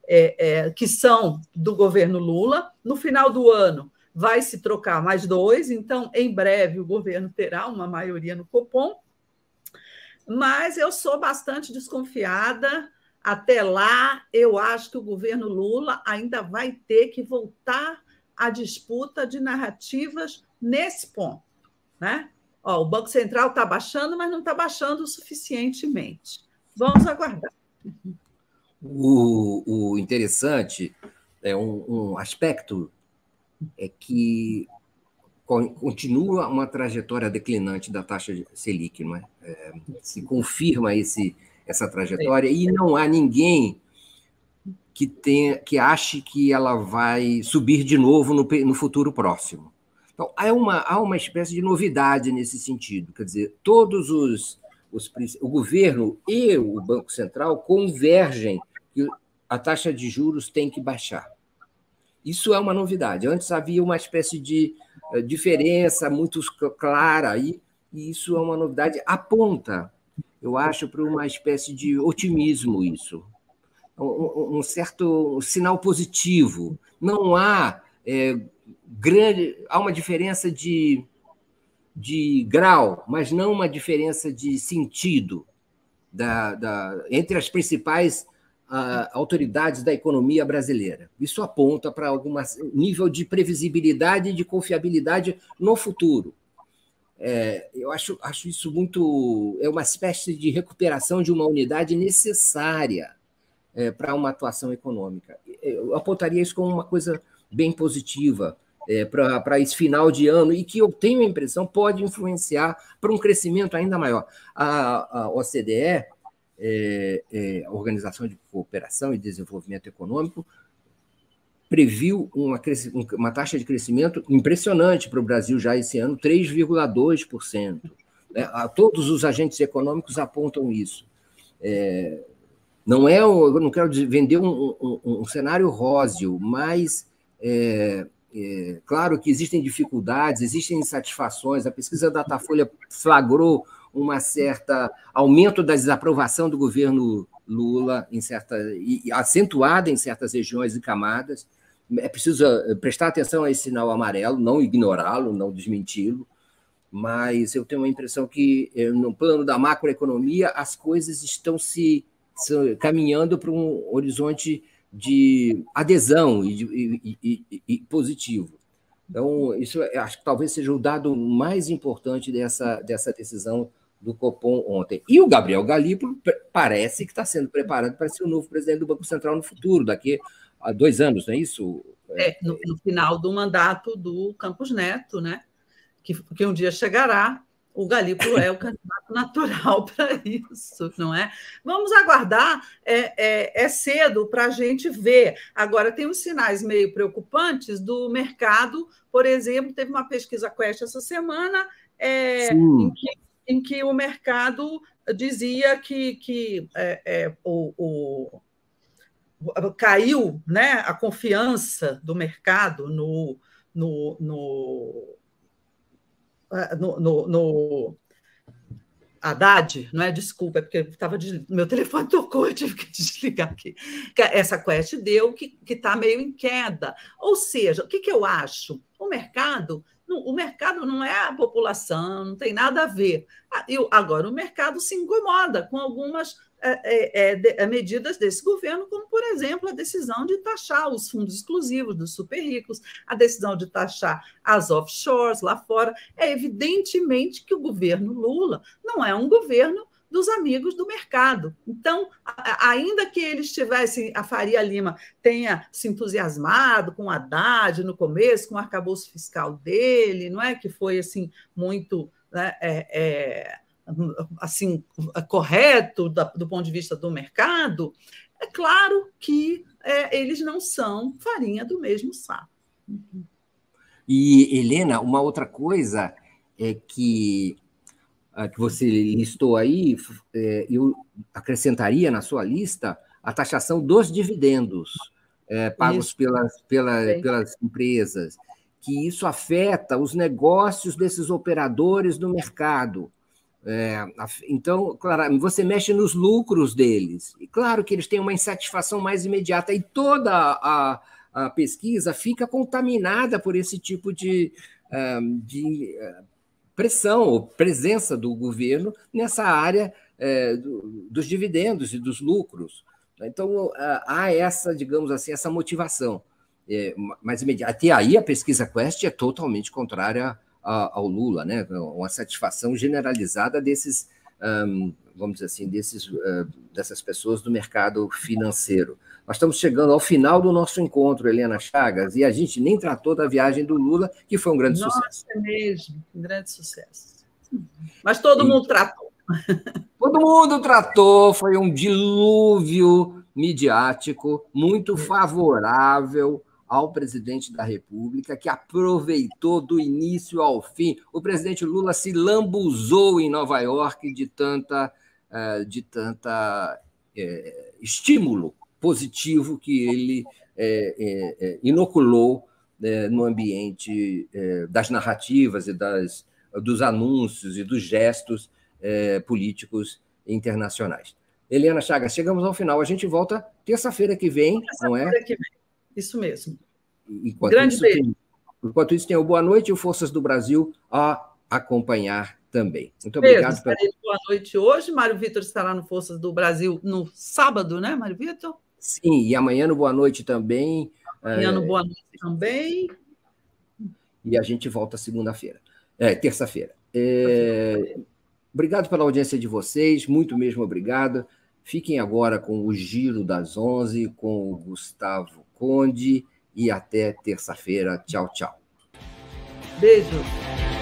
é, é, que são do governo Lula. No final do ano, vai se trocar mais dois, então, em breve, o governo terá uma maioria no Copom. Mas eu sou bastante desconfiada. Até lá, eu acho que o governo Lula ainda vai ter que voltar à disputa de narrativas nesse ponto. Né? Ó, o Banco Central está baixando, mas não está baixando suficientemente. Vamos aguardar. O, o interessante é um, um aspecto é que continua uma trajetória declinante da taxa Selic, não é? é se confirma esse, essa trajetória e não há ninguém que tenha, que ache que ela vai subir de novo no, no futuro próximo. Então há uma, há uma espécie de novidade nesse sentido, quer dizer, todos os, os o governo e o Banco Central convergem que a taxa de juros tem que baixar. Isso é uma novidade. Antes havia uma espécie de eh, diferença muito clara aí, e isso é uma novidade. Aponta eu acho, para uma espécie de otimismo isso. Um, um certo sinal positivo. Não há é, grande. Há uma diferença de, de grau, mas não uma diferença de sentido da, da, entre as principais autoridades da economia brasileira. Isso aponta para algum nível de previsibilidade e de confiabilidade no futuro. É, eu acho, acho isso muito. É uma espécie de recuperação de uma unidade necessária é, para uma atuação econômica. Eu apontaria isso como uma coisa bem positiva é, para esse final de ano e que eu tenho a impressão pode influenciar para um crescimento ainda maior. A, a OCDE, é, é, Organização de Cooperação e Desenvolvimento Econômico, previu uma, uma taxa de crescimento impressionante para o Brasil já esse ano, 3,2%. Né? Todos os agentes econômicos apontam isso. É, não é, eu não quero vender um, um, um cenário róseo, mas é, é, claro que existem dificuldades, existem insatisfações. A pesquisa da Datafolha flagrou uma certa aumento da desaprovação do governo Lula em certa e acentuada em certas regiões e camadas é preciso eh, prestar atenção a esse sinal amarelo, não ignorá-lo, não desmenti-lo, mas eu tenho a impressão que, eh, no plano da macroeconomia, as coisas estão se, se caminhando para um horizonte de adesão e, e, e, e, positivo. Então, isso acho que talvez seja o dado mais importante dessa, dessa decisão do Copom ontem. E o Gabriel Galípolo parece que está sendo preparado para ser o novo presidente do Banco Central no futuro, daqui há dois anos, não é isso? É, no, no final do mandato do Campos Neto, né? Que, que um dia chegará, o Galípolo é o (laughs) candidato natural para isso, não é? Vamos aguardar, é, é, é cedo para a gente ver. Agora, tem uns sinais meio preocupantes do mercado, por exemplo, teve uma pesquisa Quest essa semana é, em, que, em, que, o mercado dizia que, que é, é, o, o caiu né, a confiança do mercado no, no, no, ah, no, no, no Haddad, não é? Desculpa, é porque estava de... meu telefone (laughs) tocou, eu tive que desligar aqui. Essa quest deu que está meio em queda. Ou seja, o que, que eu acho? O mercado, o mercado não é a população, não tem nada a ver. Ah, agora, o mercado se incomoda com algumas é, é, é, medidas desse governo, como, por exemplo, a decisão de taxar os fundos exclusivos dos super ricos, a decisão de taxar as offshores lá fora. É evidentemente que o governo Lula não é um governo dos amigos do mercado. Então, ainda que eles tivessem, a Faria Lima tenha se entusiasmado com o Haddad no começo, com o arcabouço fiscal dele, não é? Que foi assim muito. Né, é, é, assim correto do ponto de vista do mercado, é claro que é, eles não são farinha do mesmo saco. E, Helena, uma outra coisa é que, que você listou aí, é, eu acrescentaria na sua lista a taxação dos dividendos é, pagos pelas, pela, pelas empresas, que isso afeta os negócios desses operadores no mercado. É, então, claro, você mexe nos lucros deles. E claro que eles têm uma insatisfação mais imediata, e toda a, a pesquisa fica contaminada por esse tipo de, de eh, pressão ou presença do governo nessa área é, dos dividendos e dos lucros. Então, há essa, digamos assim, essa motivação é, imediata. Até aí, a pesquisa Quest é totalmente contrária ao Lula, né? Uma satisfação generalizada desses, vamos dizer assim, desses, uh, dessas pessoas do mercado financeiro. Nós estamos chegando ao final do nosso encontro, Helena Chagas, e a gente nem tratou da viagem do Lula, que foi um grande Nossa, sucesso. Nossa, é mesmo, um grande sucesso. Mas todo e... mundo tratou. Todo mundo tratou, foi um dilúvio midiático muito favorável ao presidente da República, que aproveitou do início ao fim. O presidente Lula se lambuzou em Nova York de tanta, eh, de tanta é, estímulo positivo que ele é, é, inoculou no ambiente das narrativas e das, dos anúncios e dos gestos políticos internacionais. Helena Chagas, chegamos ao final. A gente volta terça-feira que vem, terça não é? Que vem. Isso mesmo. Enquanto Grande isso, beijo. Tem, enquanto isso, o Boa Noite e o Forças do Brasil a acompanhar também. Muito Pedro, obrigado. Pela... Boa noite hoje. Mário Vitor estará no Forças do Brasil no sábado, né, Mário Vitor? Sim, e amanhã no Boa Noite também. Amanhã é... no Boa Noite também. E a gente volta segunda-feira. É, terça-feira. É... Obrigado pela audiência de vocês, muito mesmo obrigado. Fiquem agora com o Giro das Onze, com o Gustavo Conde, e até terça-feira. Tchau, tchau. Beijo.